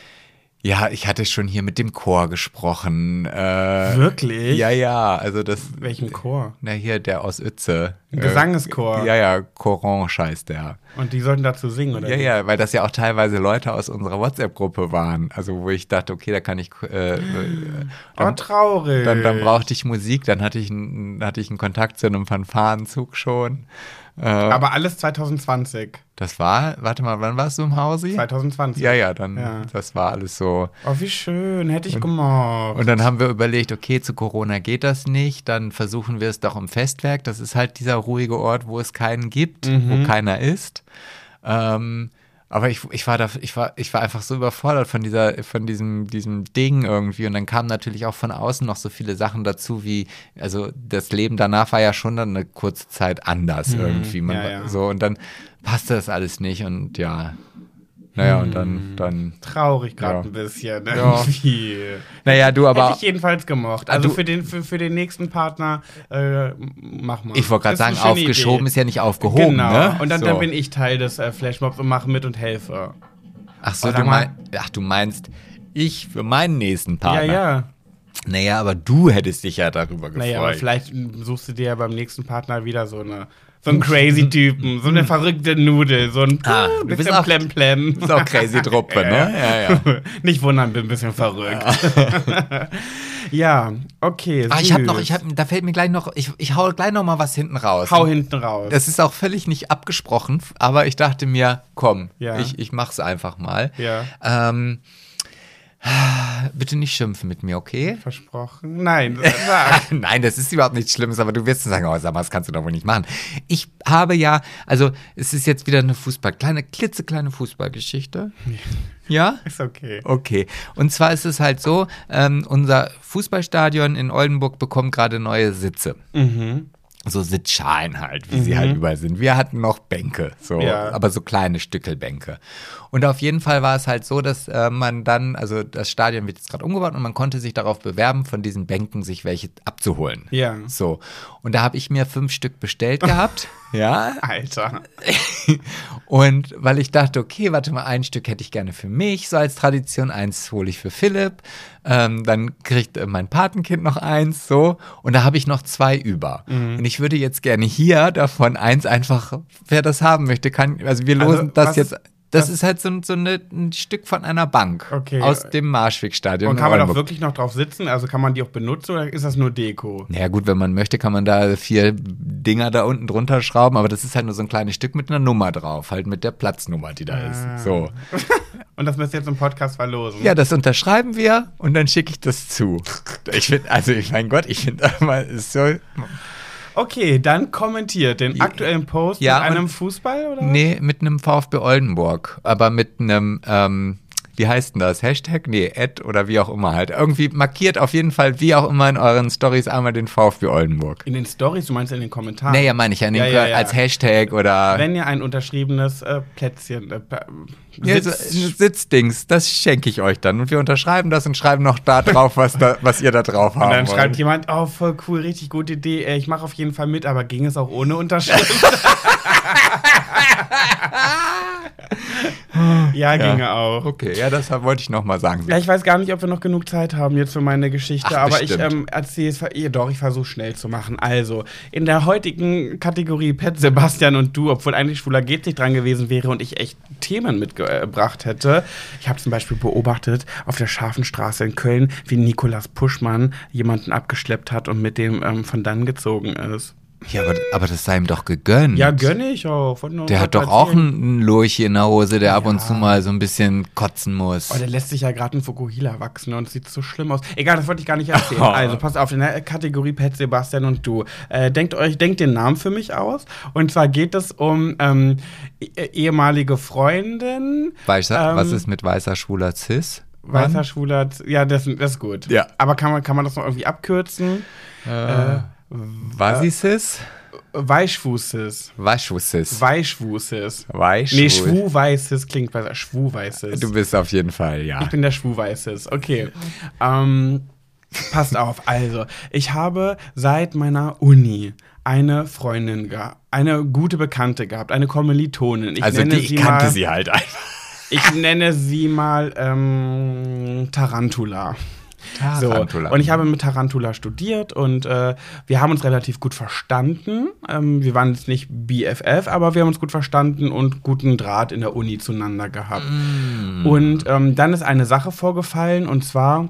ja, ich hatte schon hier mit dem Chor gesprochen. Äh, Wirklich? Ja, ja, also das. Welchen Chor? Na, hier, der aus Uetze. Ein Gesangeschor. Äh, ja, ja, Corange heißt der. Und die sollten dazu singen, oder? Ja, wie? ja, weil das ja auch teilweise Leute aus unserer WhatsApp-Gruppe waren. Also, wo ich dachte, okay, da kann ich. Äh, äh, Oh, dann, traurig. dann, dann brauchte ich Musik, dann hatte ich, einen, hatte ich einen Kontakt zu einem Fanfarenzug schon. Äh, Aber alles 2020. das war, warte mal, wann warst du im Hause? 2020. Ja, ja, dann, Ja. das war alles so. Oh, wie schön. Hätte ich gemocht. Und dann haben wir überlegt, okay, zu Corona geht das nicht, dann versuchen wir es doch im Festwerk. Das ist halt dieser ruhige Ort, wo es keinen gibt, Mhm. wo keiner ist. Ähm, aber ich, ich, war da, ich, war, ich war einfach so überfordert von, dieser, von diesem, diesem Ding irgendwie. Und dann kamen natürlich auch von außen noch so viele Sachen dazu, wie, also das Leben danach war ja schon dann eine kurze Zeit anders irgendwie. Man, Mhm. Ja, ja. So, und dann passte das alles nicht und ja. Naja, und dann, dann Traurig gerade Ja. ein bisschen. Ja. Naja, du aber. Hätte ich jedenfalls gemocht. Also du- für, den, für, für den nächsten Partner, äh, mach mal. Ich wollte gerade sagen, aufgeschoben Idee. ist ja nicht aufgehoben. Genau. Ne? Und dann, so. dann bin ich Teil des äh, Flashmobs und mache mit und helfe. Ach so, Oh, du, mein, ach, du meinst, ich für meinen nächsten Partner. Ja, ja. Naja, aber du hättest dich ja darüber gefreut. Naja, aber vielleicht suchst du dir ja beim nächsten Partner wieder so eine so einen crazy Typen, so eine verrückte Nudel, so ein Ah, uh, bisschen auch- Plem-Plem. ist auch crazy Truppe, ne? Ja, ja. Nicht wundern, bin ein bisschen verrückt. Ja, okay. Ah, ich habe noch, ich hab, da fällt mir gleich noch, ich, ich hau gleich noch mal was hinten raus. Hau hinten raus. Das ist auch völlig nicht abgesprochen, aber ich dachte mir, komm, Ja. ich, ich mach's einfach mal. Ja. Ähm, bitte nicht schimpfen mit mir, okay? Versprochen. Nein. Nein, das ist überhaupt nichts Schlimmes, aber du wirst sagen, oh, sag mal, das kannst du doch wohl nicht machen. Ich habe ja, also es ist jetzt wieder eine Fußball, kleine, klitzekleine Fußballgeschichte. Ja? ist okay. Okay. Und zwar ist es halt so, ähm, unser Fußballstadion in Oldenburg bekommt gerade neue Sitze. Mhm. So Sitzschalen halt, wie sie halt überall sind. Wir hatten noch Bänke, so, Ja. aber so kleine Stückelbänke. Und auf jeden Fall war es halt so, dass äh, man dann, also das Stadion wird jetzt gerade umgebaut und man konnte sich darauf bewerben, von diesen Bänken sich welche abzuholen. Ja. So. Und da habe ich mir fünf Stück bestellt gehabt. ja. Alter. Und weil ich dachte, okay, warte mal, ein Stück hätte ich gerne für mich, so als Tradition, eins hole ich für Philipp, ähm, dann kriegt äh, mein Patenkind noch eins, so, und da habe ich noch zwei über. Mhm. Und ich würde jetzt gerne hier davon eins einfach, wer das haben möchte, kann, also wir Also, losen das was- jetzt. Das was- ist halt so, so eine, ein Stück von einer Bank Okay. aus dem Marschwegstadion. Und kann man auch wirklich noch drauf sitzen? Also kann man die auch benutzen oder ist das nur Deko? Naja, gut, wenn man möchte, kann man da vier Dinger da unten drunter schrauben, aber das ist halt nur so ein kleines Stück mit einer Nummer drauf, halt mit der Platznummer, die da Ah. ist. So. Und das müsst ihr jetzt im Podcast verlosen. Ja, das unterschreiben wir und dann schicke ich das zu. Ich finde, also ich mein Gott, ich finde ist so. Okay, dann kommentiert den aktuellen Post Ja, mit einem Fußball oder? Nee, mit einem VfB Oldenburg, aber mit einem, ähm, wie heißt denn das? Hashtag? Nee, Ad oder wie auch immer halt. Irgendwie markiert auf jeden Fall, wie auch immer in euren Stories einmal den VfB Oldenburg. In den Stories, du meinst in den Kommentaren? Naja, meine ich ja, Ja, ja, ja. als Hashtag oder Wenn ihr ein unterschriebenes äh, Plätzchen, äh, Ja, Sitz- ein Sitzdings, das schenke ich euch dann. Und wir unterschreiben das und schreiben noch da drauf, was, da, was ihr da drauf habt. und dann schreibt jemand, oh, voll cool, richtig gute Idee, äh, ich mache auf jeden Fall mit, aber ging es auch ohne Unterschrift? ja, ginge auch. Okay, ja, das wollte ich nochmal sagen. Ja, ich weiß gar nicht, ob wir noch genug Zeit haben jetzt für meine Geschichte, Ach, aber ich bestimmt. ähm, erzähle es, ja, doch, ich versuche schnell zu machen. Also, in der heutigen Kategorie Pet Sebastian und du, obwohl eigentlich Schwuler geht nicht dran gewesen wäre und ich echt Themen mitgebracht hätte. Ich habe zum Beispiel beobachtet auf der scharfen Straße in Köln, wie Nikolas Puschmann jemanden abgeschleppt hat und mit dem ähm, von dann gezogen ist. Ja, aber, aber das sei ihm doch gegönnt. Ja, gönne ich auch. Der hat doch auch einen Lurch in der Hose, der ab und Ja. zu mal so ein bisschen kotzen muss. Oh, der lässt sich ja gerade ein Fukuhila wachsen und sieht so schlimm aus. Egal, das wollte ich gar nicht erzählen. Oh. Also, passt auf, in der Kategorie Pet Sebastian und du. Äh, denkt euch, denkt den Namen für mich aus. Und zwar geht es um ähm, eh- ehemalige Freundin. Weißer, ähm, was ist mit weißer, schwuler Cis? Weißer Schwuler, ja, das, das ist gut. Ja. Aber kann man, kann man das noch irgendwie abkürzen? Äh, war sie Cis? Weichfußes. Weißschwu-Cis. Weichfußes. Weißschwu. Nee, Schwuweißes klingt besser. Schwuweißes. Du bist auf jeden Fall, ja. Ich bin der Schwuweißes. Okay. Ähm, passt auf. Also, ich habe seit meiner Uni eine Freundin gehabt, eine gute Bekannte gehabt, eine Kommilitonin. Ich also die, ich sie kannte mal, sie halt einfach. Ich nenne sie mal ähm, Tarantula. Tarantula. So, und ich habe mit Tarantula studiert und äh, wir haben uns relativ gut verstanden. Ähm, wir waren jetzt nicht BFF, aber wir haben uns gut verstanden und guten Draht in der Uni zueinander gehabt. Und ähm, dann ist eine Sache vorgefallen und zwar.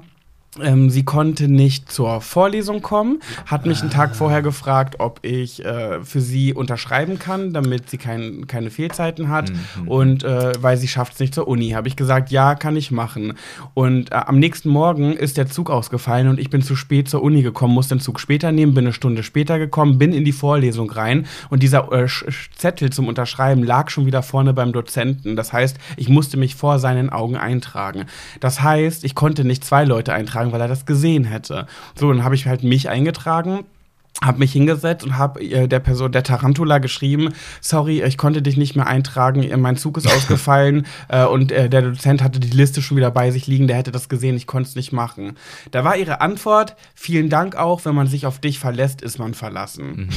Ähm, sie konnte nicht zur Vorlesung kommen, hat mich einen Tag vorher gefragt, ob ich äh, für sie unterschreiben kann, damit sie kein, keine Fehlzeiten hat. Und äh, weil sie schafft es nicht zur Uni, habe ich gesagt, ja, kann ich machen. Und äh, am nächsten Morgen ist der Zug ausgefallen und ich bin zu spät zur Uni gekommen, musste den Zug später nehmen, bin eine Stunde später gekommen, bin in die Vorlesung rein und dieser äh, Zettel zum Unterschreiben lag schon wieder vorne beim Dozenten. Das heißt, ich musste mich vor seinen Augen eintragen. Das heißt, ich konnte nicht zwei Leute eintragen, weil er das gesehen hätte. So, dann habe ich halt mich eingetragen habe mich hingesetzt und habe äh, der Person, der Tarantula geschrieben, sorry, ich konnte dich nicht mehr eintragen, mein Zug ist ausgefallen äh, und äh, der Dozent hatte die Liste schon wieder bei sich liegen, der hätte das gesehen, ich konnte es nicht machen. Da war ihre Antwort, vielen Dank auch, wenn man sich auf dich verlässt, ist man verlassen.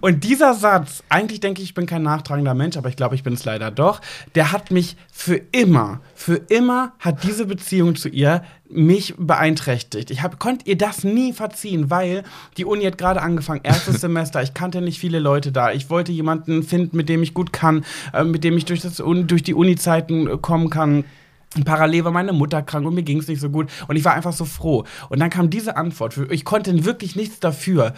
Und dieser Satz, eigentlich denke ich, ich bin kein nachtragender Mensch, aber ich glaube, ich bin es leider doch, der hat mich für immer, für immer hat diese Beziehung zu ihr mich beeinträchtigt. Ich hab, konnte ihr das nie verziehen, weil die Uni hat gerade angefangen, erstes Semester, ich kannte nicht viele Leute da. Ich wollte jemanden finden, mit dem ich gut kann, äh, mit dem ich durch, das, durch die Uni-Zeiten äh, kommen kann. Parallel war meine Mutter krank und mir ging es nicht so gut. Und ich war einfach so froh. Und dann kam diese Antwort. Ich konnte wirklich nichts dafür.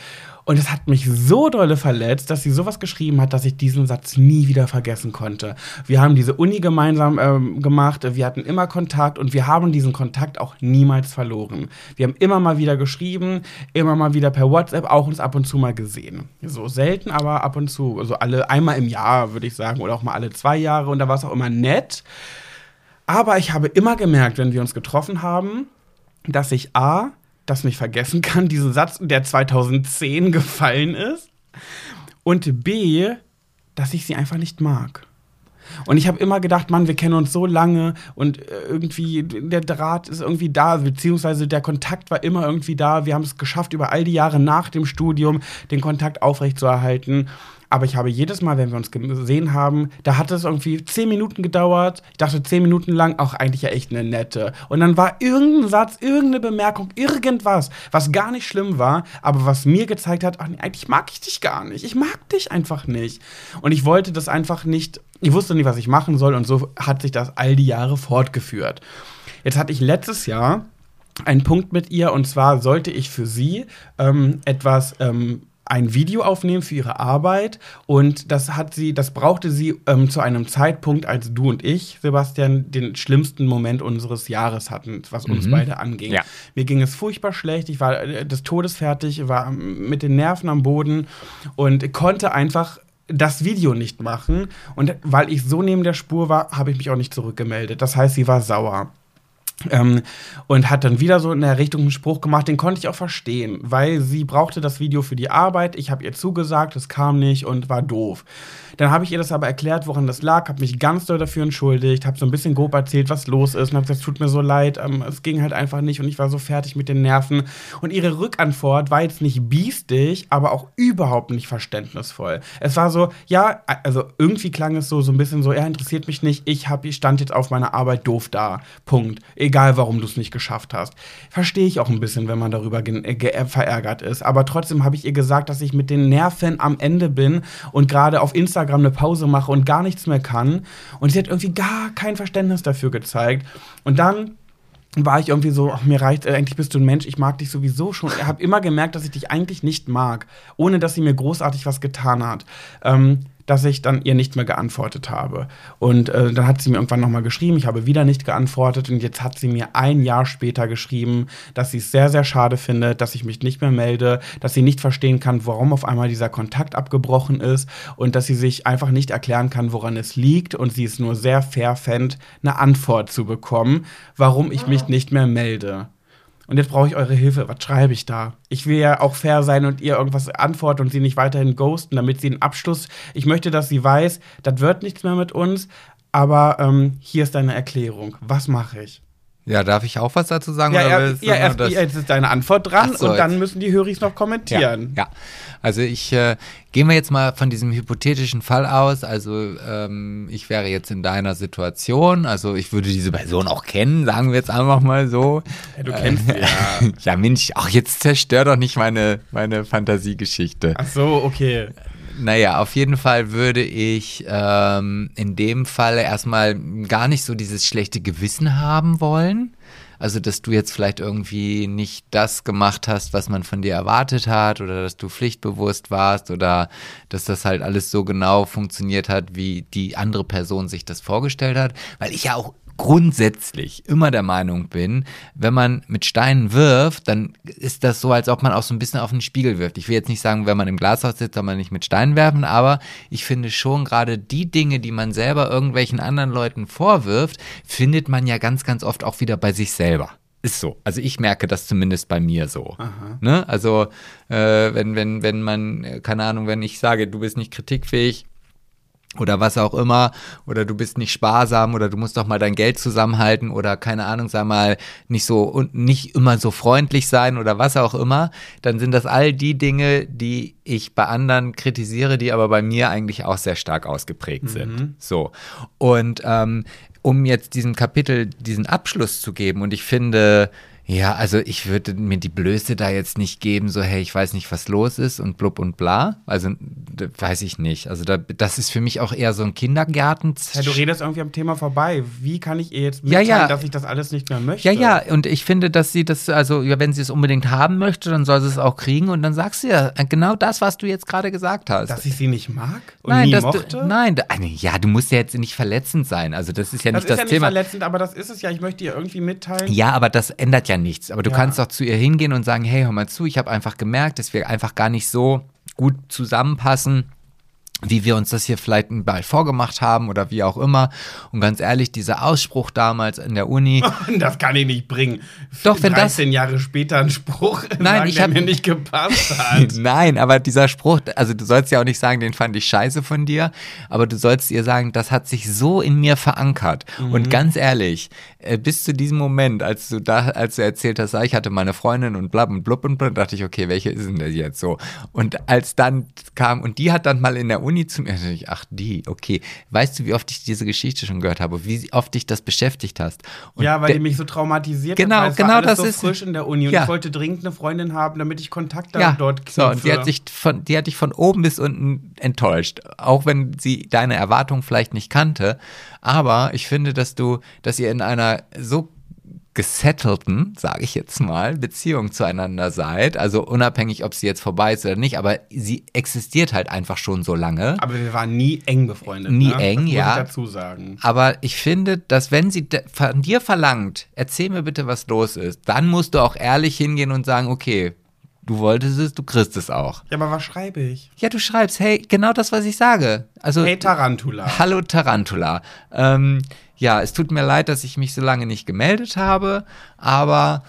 Und es hat mich so dolle verletzt, dass sie sowas geschrieben hat, dass ich diesen Satz nie wieder vergessen konnte. Wir haben diese Uni gemeinsam ähm, gemacht, wir hatten immer Kontakt und wir haben diesen Kontakt auch niemals verloren. Wir haben immer mal wieder geschrieben, immer mal wieder per WhatsApp, auch uns ab und zu mal gesehen. So selten, aber ab und zu. Also alle einmal im Jahr, würde ich sagen, oder auch mal alle zwei Jahre. Und da war es auch immer nett. Aber ich habe immer gemerkt, wenn wir uns getroffen haben, dass ich A, das nicht vergessen kann, diesen Satz, der 2010 gefallen ist, und B, dass ich sie einfach nicht mag. Und ich habe immer gedacht, Mann, wir kennen uns so lange und äh, irgendwie der Draht ist irgendwie da, beziehungsweise der Kontakt war immer irgendwie da. Wir haben es geschafft, über all die Jahre nach dem Studium den Kontakt aufrechtzuerhalten. Aber ich habe jedes Mal, wenn wir uns gesehen haben, da hat es irgendwie zehn Minuten gedauert. Ich dachte zehn Minuten lang, auch eigentlich ja echt eine nette. Und dann war irgendein Satz, irgendeine Bemerkung, irgendwas, was gar nicht schlimm war, aber was mir gezeigt hat, ach nee, eigentlich mag ich dich gar nicht. Ich mag dich einfach nicht. Und ich wollte das einfach nicht, ich wusste nicht, was ich machen soll. Und so hat sich das all die Jahre fortgeführt. Jetzt hatte ich letztes Jahr einen Punkt mit ihr und zwar sollte ich für sie ähm, etwas ähm, ein Video aufnehmen für ihre Arbeit und das hat sie, das brauchte sie ähm, zu einem Zeitpunkt, als du und ich, Sebastian, den schlimmsten Moment unseres Jahres hatten, was uns mhm. beide anging. Ja. Mir ging es furchtbar schlecht, ich war äh, des Todes fertig, war mit den Nerven am Boden und konnte einfach das Video nicht machen und weil ich so neben der Spur war, habe ich mich auch nicht zurückgemeldet. Das heißt, sie war sauer. Ähm, und hat dann wieder so in der Richtung einen Spruch gemacht, den konnte ich auch verstehen, weil sie brauchte das Video für die Arbeit. Ich habe ihr zugesagt, es kam nicht und war doof. Dann habe ich ihr das aber erklärt, woran das lag, habe mich ganz doll dafür entschuldigt, habe so ein bisschen grob erzählt, was los ist und habe gesagt, es tut mir so leid, ähm, es ging halt einfach nicht und ich war so fertig mit den Nerven. Und ihre Rückantwort war jetzt nicht biestig, aber auch überhaupt nicht verständnisvoll. Es war so, ja, also irgendwie klang es so, so ein bisschen so, er interessiert mich nicht, ich, hab, ich stand jetzt auf meiner Arbeit doof da. Punkt. Egal, warum du es nicht geschafft hast. Verstehe ich auch ein bisschen, wenn man darüber äh, verärgert ist. Aber trotzdem habe ich ihr gesagt, dass ich mit den Nerven am Ende bin und gerade auf Instagram eine Pause mache und gar nichts mehr kann. Und sie hat irgendwie gar kein Verständnis dafür gezeigt. Und dann war ich irgendwie so, ach, mir reicht, äh, eigentlich bist du ein Mensch, ich mag dich sowieso schon. Ich habe immer gemerkt, dass ich dich eigentlich nicht mag, ohne dass sie mir großartig was getan hat. Ähm, dass ich dann ihr nicht mehr geantwortet habe. Und äh, dann hat sie mir irgendwann nochmal geschrieben, ich habe wieder nicht geantwortet und jetzt hat sie mir ein Jahr später geschrieben, dass sie es sehr, sehr schade findet, dass ich mich nicht mehr melde, dass sie nicht verstehen kann, warum auf einmal dieser Kontakt abgebrochen ist und dass sie sich einfach nicht erklären kann, woran es liegt und sie es nur sehr fair fände, eine Antwort zu bekommen, warum ich mich nicht mehr melde. Und jetzt brauche ich eure Hilfe. Was schreibe ich da? Ich will ja auch fair sein und ihr irgendwas antworten und sie nicht weiterhin ghosten, damit sie einen Abschluss. Ich möchte, dass sie weiß, das wird nichts mehr mit uns. Aber ähm, hier ist deine Erklärung. Was mache ich? Ja, darf ich auch was dazu sagen? Ja, ja, ja erst, jetzt ist deine Antwort dran so, und dann müssen die Höris noch kommentieren. Ja, ja. also ich äh, gehen wir jetzt mal von diesem hypothetischen Fall aus. Also ähm, ich wäre jetzt in deiner Situation, also ich würde diese Person auch kennen, sagen wir jetzt einfach mal so. Ja, du kennst sie, ja. ja, Mensch, auch jetzt zerstör doch nicht meine, meine Fantasiegeschichte. Ach so, okay. Naja, auf jeden Fall würde ich ähm, in dem Fall erstmal gar nicht so dieses schlechte Gewissen haben wollen. Also, dass du jetzt vielleicht irgendwie nicht das gemacht hast, was man von dir erwartet hat, oder dass du pflichtbewusst warst, oder dass das halt alles so genau funktioniert hat, wie die andere Person sich das vorgestellt hat. Weil ich ja auch grundsätzlich immer der Meinung bin, wenn man mit Steinen wirft, dann ist das so, als ob man auch so ein bisschen auf den Spiegel wirft. Ich will jetzt nicht sagen, wenn man im Glashaus sitzt, soll man nicht mit Steinen werfen, aber ich finde schon gerade die Dinge, die man selber irgendwelchen anderen Leuten vorwirft, findet man ja ganz, ganz oft auch wieder bei sich selber. Ist so. Also ich merke das zumindest bei mir so. Ne? Also äh, wenn, wenn, wenn man, keine Ahnung, wenn ich sage, du bist nicht kritikfähig, oder was auch immer, oder du bist nicht sparsam oder du musst doch mal dein Geld zusammenhalten oder keine Ahnung, sag mal, nicht so und nicht immer so freundlich sein oder was auch immer, dann sind das all die Dinge, die ich bei anderen kritisiere, die aber bei mir eigentlich auch sehr stark ausgeprägt mhm. sind. So. Und ähm, um jetzt diesem Kapitel diesen Abschluss zu geben, und ich finde, Ja, also ich würde mir die Blöße da jetzt nicht geben, so hey, ich weiß nicht, was los ist und blub und bla. Also weiß ich nicht. Also da, das ist für mich auch eher so ein Kindergarten. Ja, du redest irgendwie am Thema vorbei. Wie kann ich ihr jetzt Ja, mitteilen, ja. dass ich das alles nicht mehr möchte? Ja, ja, und ich finde, dass sie das, also ja, wenn sie es unbedingt haben möchte, dann soll sie es auch kriegen und dann sagst du ja äh, genau das, was du jetzt gerade gesagt hast. Dass ich sie nicht mag und nein, nie mochte? du, nein, da, ja, du musst ja jetzt nicht verletzend sein. Also das ist ja das nicht ist das ja nicht Thema. verletzend, aber das ist es ja. Ich möchte ihr irgendwie mitteilen. Ja, aber das ändert ja nichts. Aber du Ja. kannst doch zu ihr hingehen und sagen, hey, hör mal zu, ich habe einfach gemerkt, dass wir einfach gar nicht so gut zusammenpassen, wie wir uns das hier vielleicht mal vorgemacht haben oder wie auch immer. Und ganz ehrlich, dieser Ausspruch damals in der Uni, Das kann ich nicht bringen. Doch, wenn das- 13 Jahre später ein Spruch, Nein, sagen, ich der hab- mir nicht gepasst hat. Nein, aber dieser Spruch, also du sollst ja auch nicht sagen, den fand ich scheiße von dir, aber du sollst ihr sagen, das hat sich so in mir verankert. Mhm. Und ganz ehrlich, äh, bis zu diesem Moment, als du da, als du erzählt hast, ah, ich hatte meine Freundin und blab und blub und blub, dachte ich, okay, welche ist denn das jetzt so? Und als dann kam, und die hat dann mal in der Uni zu mir, ach die, okay, weißt du, wie oft ich diese Geschichte schon gehört habe, wie oft dich das beschäftigt hast? Und ja, weil die mich so traumatisiert Genau, hat. genau alles das so ist- frisch in der Uni und Ja. ich wollte dringend eine Freundin haben, damit ich Kontakt ja, dort so, und die knüpfe. hat, sich von, die hat dich von oben bis unten enttäuscht. Auch wenn sie deine Erwartungen vielleicht nicht kannte. Aber ich finde, dass du, dass ihr in einer so gesettelten, sage ich jetzt mal, Beziehung zueinander seid. Also unabhängig, ob sie jetzt vorbei ist oder nicht, aber sie existiert halt einfach schon so lange. aber wir waren nie eng befreundet. Nie ne? eng, das muss ja. Ich dazu sagen. Aber ich finde, dass wenn sie von dir verlangt, erzähl mir bitte, was los ist, dann musst du auch ehrlich hingehen und sagen, okay, du wolltest es, du kriegst es auch. Ja, aber was schreibe ich? Ja, du schreibst, hey, genau das, was ich sage. Also, Hey Tarantula. hallo Tarantula. Ähm, ja, es tut mir leid, dass ich mich so lange nicht gemeldet habe, aber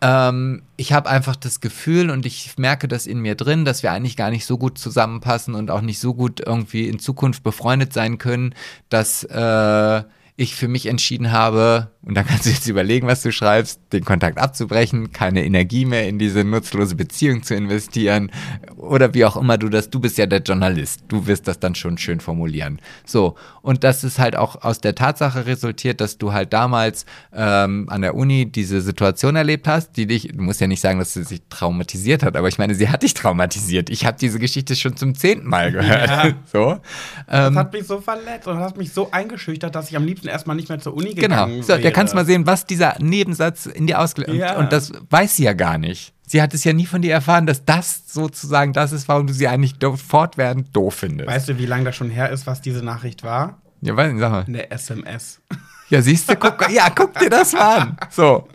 ähm, ich habe einfach das Gefühl und ich merke das in mir drin, dass wir eigentlich gar nicht so gut zusammenpassen und auch nicht so gut irgendwie in Zukunft befreundet sein können, dass äh, ich für mich entschieden habe, und dann kannst du jetzt überlegen, was du schreibst, den Kontakt abzubrechen, keine Energie mehr in diese nutzlose Beziehung zu investieren oder wie auch immer du das, du bist ja der Journalist, du wirst das dann schon schön formulieren. So, und das ist halt auch aus der Tatsache resultiert, dass du halt damals ähm, an der Uni diese Situation erlebt hast, die dich, du musst ja nicht sagen, dass sie sich traumatisiert hat, aber ich meine, sie hat dich traumatisiert. Ich habe diese Geschichte schon zum zehnten Mal gehört. Ja. So. Das Ähm, hat mich so verletzt und hat mich so eingeschüchtert, dass ich am liebsten erstmal nicht mehr zur Uni Genau. gegangen So, da wäre. kannst du mal sehen, was dieser Nebensatz in dir ausgelöst Ja. Und das weiß sie ja gar nicht. Sie hat es ja nie von dir erfahren, dass das sozusagen das ist, warum du sie eigentlich do fortwährend doof findest. Weißt du, wie lange das schon her ist, was diese Nachricht war? ja, weiß nicht, sag mal. Eine SMS. Ja, siehst du, guck, ja, guck dir das mal an. So.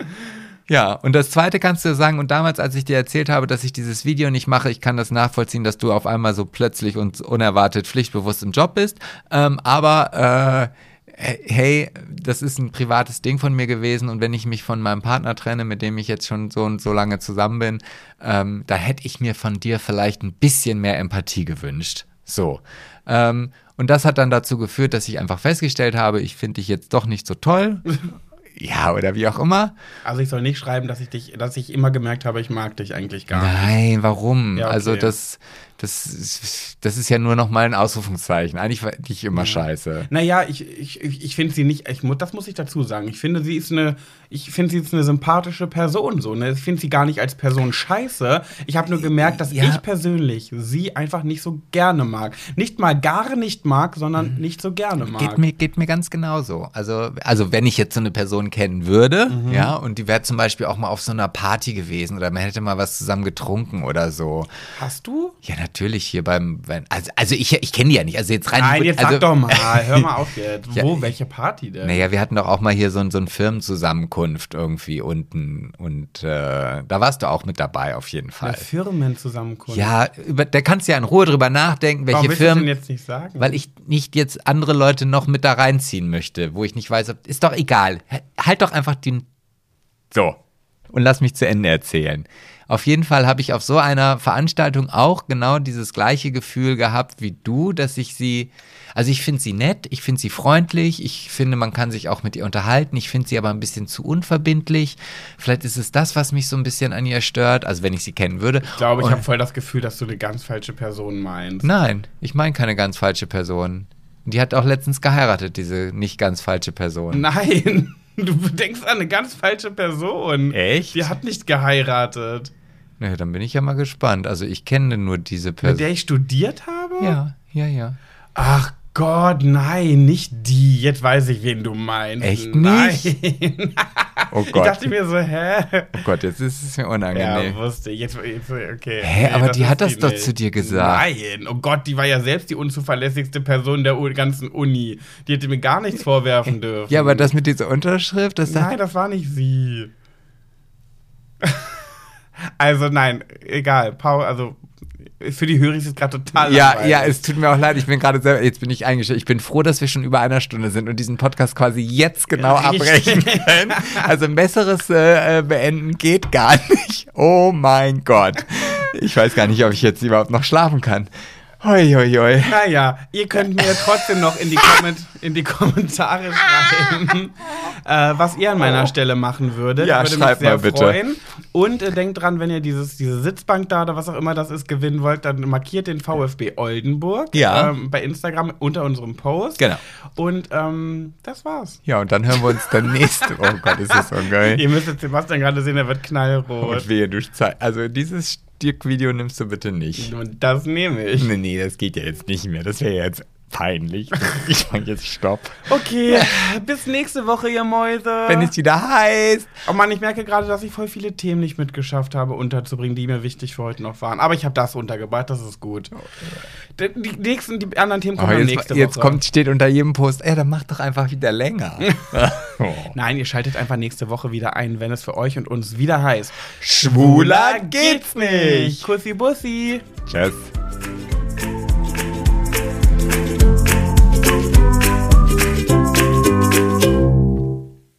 Ja, und das zweite kannst du sagen, und damals, als ich dir erzählt habe, dass ich dieses Video nicht mache, ich kann das nachvollziehen, dass du auf einmal so plötzlich und unerwartet pflichtbewusst im Job bist. Ähm, aber äh, hey, das ist ein privates Ding von mir gewesen und wenn ich mich von meinem Partner trenne, mit dem ich jetzt schon so und so lange zusammen bin, ähm, da hätte ich mir von dir vielleicht ein bisschen mehr Empathie gewünscht. So. Ähm, und das hat dann dazu geführt, dass ich einfach festgestellt habe, ich finde dich jetzt doch nicht so toll. ja, oder wie auch immer. Also ich soll nicht schreiben, dass ich dich, dass ich immer gemerkt habe, ich mag dich eigentlich gar nicht. Nein, warum? Ja, okay. Also das, das, ist- das ist ja nur noch mal ein Ausrufungszeichen. Eigentlich war ich immer scheiße. Naja, ich, ich, ich finde sie nicht, ich, das muss ich dazu sagen. Ich finde, sie ist eine, ich finde, sie ist eine sympathische Person. So, ne? Ich finde sie gar nicht als Person scheiße. Ich habe nur gemerkt, dass Ja. ich persönlich sie einfach nicht so gerne mag. Nicht mal gar nicht mag, sondern nicht so gerne mag. Mhm. Geht mir, geht mir ganz genauso. Also, also wenn ich jetzt so eine Person kennen würde, Mhm. ja, und die wäre zum Beispiel auch mal auf so einer Party gewesen oder man hätte mal was zusammen getrunken oder so. Hast du? Ja, natürlich hier beim, also, also ich, ich kenne die ja nicht. Also jetzt rein. Nein, jetzt also, sag doch mal, hör mal auf jetzt. Ja. Wo, welche Party denn? Naja, wir hatten doch auch mal hier so, so eine Firmenzusammenkunft irgendwie unten und äh, da warst du auch mit dabei auf jeden Eine Fall. Firmenzusammenkunft. Ja, über, da kannst du ja in Ruhe drüber nachdenken, Warum welche denn Firmen, jetzt nicht sagen? weil ich nicht jetzt andere Leute noch mit da reinziehen möchte, wo ich nicht weiß, ob, ist doch egal. Halt doch einfach den, so, und lass mich zu Ende erzählen. Auf jeden Fall habe ich auf so einer Veranstaltung auch genau dieses gleiche Gefühl gehabt wie du, dass ich sie, also ich finde sie nett, ich finde sie freundlich, ich finde, man kann sich auch mit ihr unterhalten, ich finde sie aber ein bisschen zu unverbindlich. Vielleicht ist es das, was mich so ein bisschen an ihr stört, also wenn ich sie kennen würde. ich glaube, ich habe voll das Gefühl, dass du eine ganz falsche Person meinst. Nein, ich meine keine ganz falsche Person. Die hat auch letztens geheiratet, diese nicht ganz falsche Person. Nein. Du denkst an eine ganz falsche Person. Echt? Die hat nicht geheiratet. Na, dann bin ich ja mal gespannt. Also ich kenne nur diese Mit Person. der ich studiert habe? Ja, ja, ja. Ach Gott, nein, nicht die. Jetzt weiß ich, wen du meinst. Echt nein. nicht? Oh Ich Gott. dachte mir so, hä? oh Gott, jetzt ist es mir Ja, unangenehm. wusste ich. Jetzt, jetzt, okay. Hä, aber die hat das die doch nicht. zu dir gesagt. Nein, oh Gott, die war ja selbst die unzuverlässigste Person der ganzen Uni. Die hätte mir gar nichts vorwerfen dürfen. ja, aber das mit dieser Unterschrift, das Nein, das war nicht sie. Also nein, egal. Paul, also für die Hörer ist es gerade total Ja, langweilig. ja, es tut mir auch leid, ich bin gerade selber, jetzt bin ich eingestellt. Ich bin froh, dass wir schon über einer Stunde sind und diesen Podcast quasi jetzt genau abbrechen können. Also ein besseres äh, äh, Beenden geht gar nicht. Oh mein Gott. Ich weiß gar nicht, ob ich jetzt überhaupt noch schlafen kann. Hoi, hoi, hoi. Naja, ihr könnt mir trotzdem noch in die, Komment in die Kommentare schreiben, äh, was ihr an meiner Stelle machen würdet. Ja, Würde schreibt mal bitte. freuen. Und äh, denkt dran, wenn ihr dieses, diese Sitzbank da oder was auch immer das ist, gewinnen wollt, dann markiert den VfB Oldenburg Ja. ähm, bei Instagram unter unserem Post. Genau. Und ähm, das war's. Ja, und dann hören wir uns dann nächste. Oh Gott, ist das so geil. Ihr müsst jetzt Sebastian gerade sehen, er wird knallrot. Und wehe, du zeigst. Also dieses Stirk-Video nimmst du bitte nicht. Und das nehme ich. Nee, nee, das geht ja jetzt nicht mehr. Das wäre ja jetzt peinlich. Ich mach jetzt Stopp. Okay, bis nächste Woche, ihr Mäuse. Wenn es wieder heißt. Oh Mann, ich merke gerade, dass ich voll viele Themen nicht mitgeschafft habe, unterzubringen, die mir wichtig für heute noch waren. Aber ich habe das untergebracht, das ist gut. Die, die nächsten, die anderen Themen kommen Aber dann jetzt, nächste jetzt Woche. kommt, steht unter jedem Post, ey, dann mach doch einfach wieder länger. oh. Nein, ihr schaltet einfach nächste Woche wieder ein, wenn es für euch und uns wieder heißt. Schwuler geht's nicht. Kussi Bussi. Tschüss.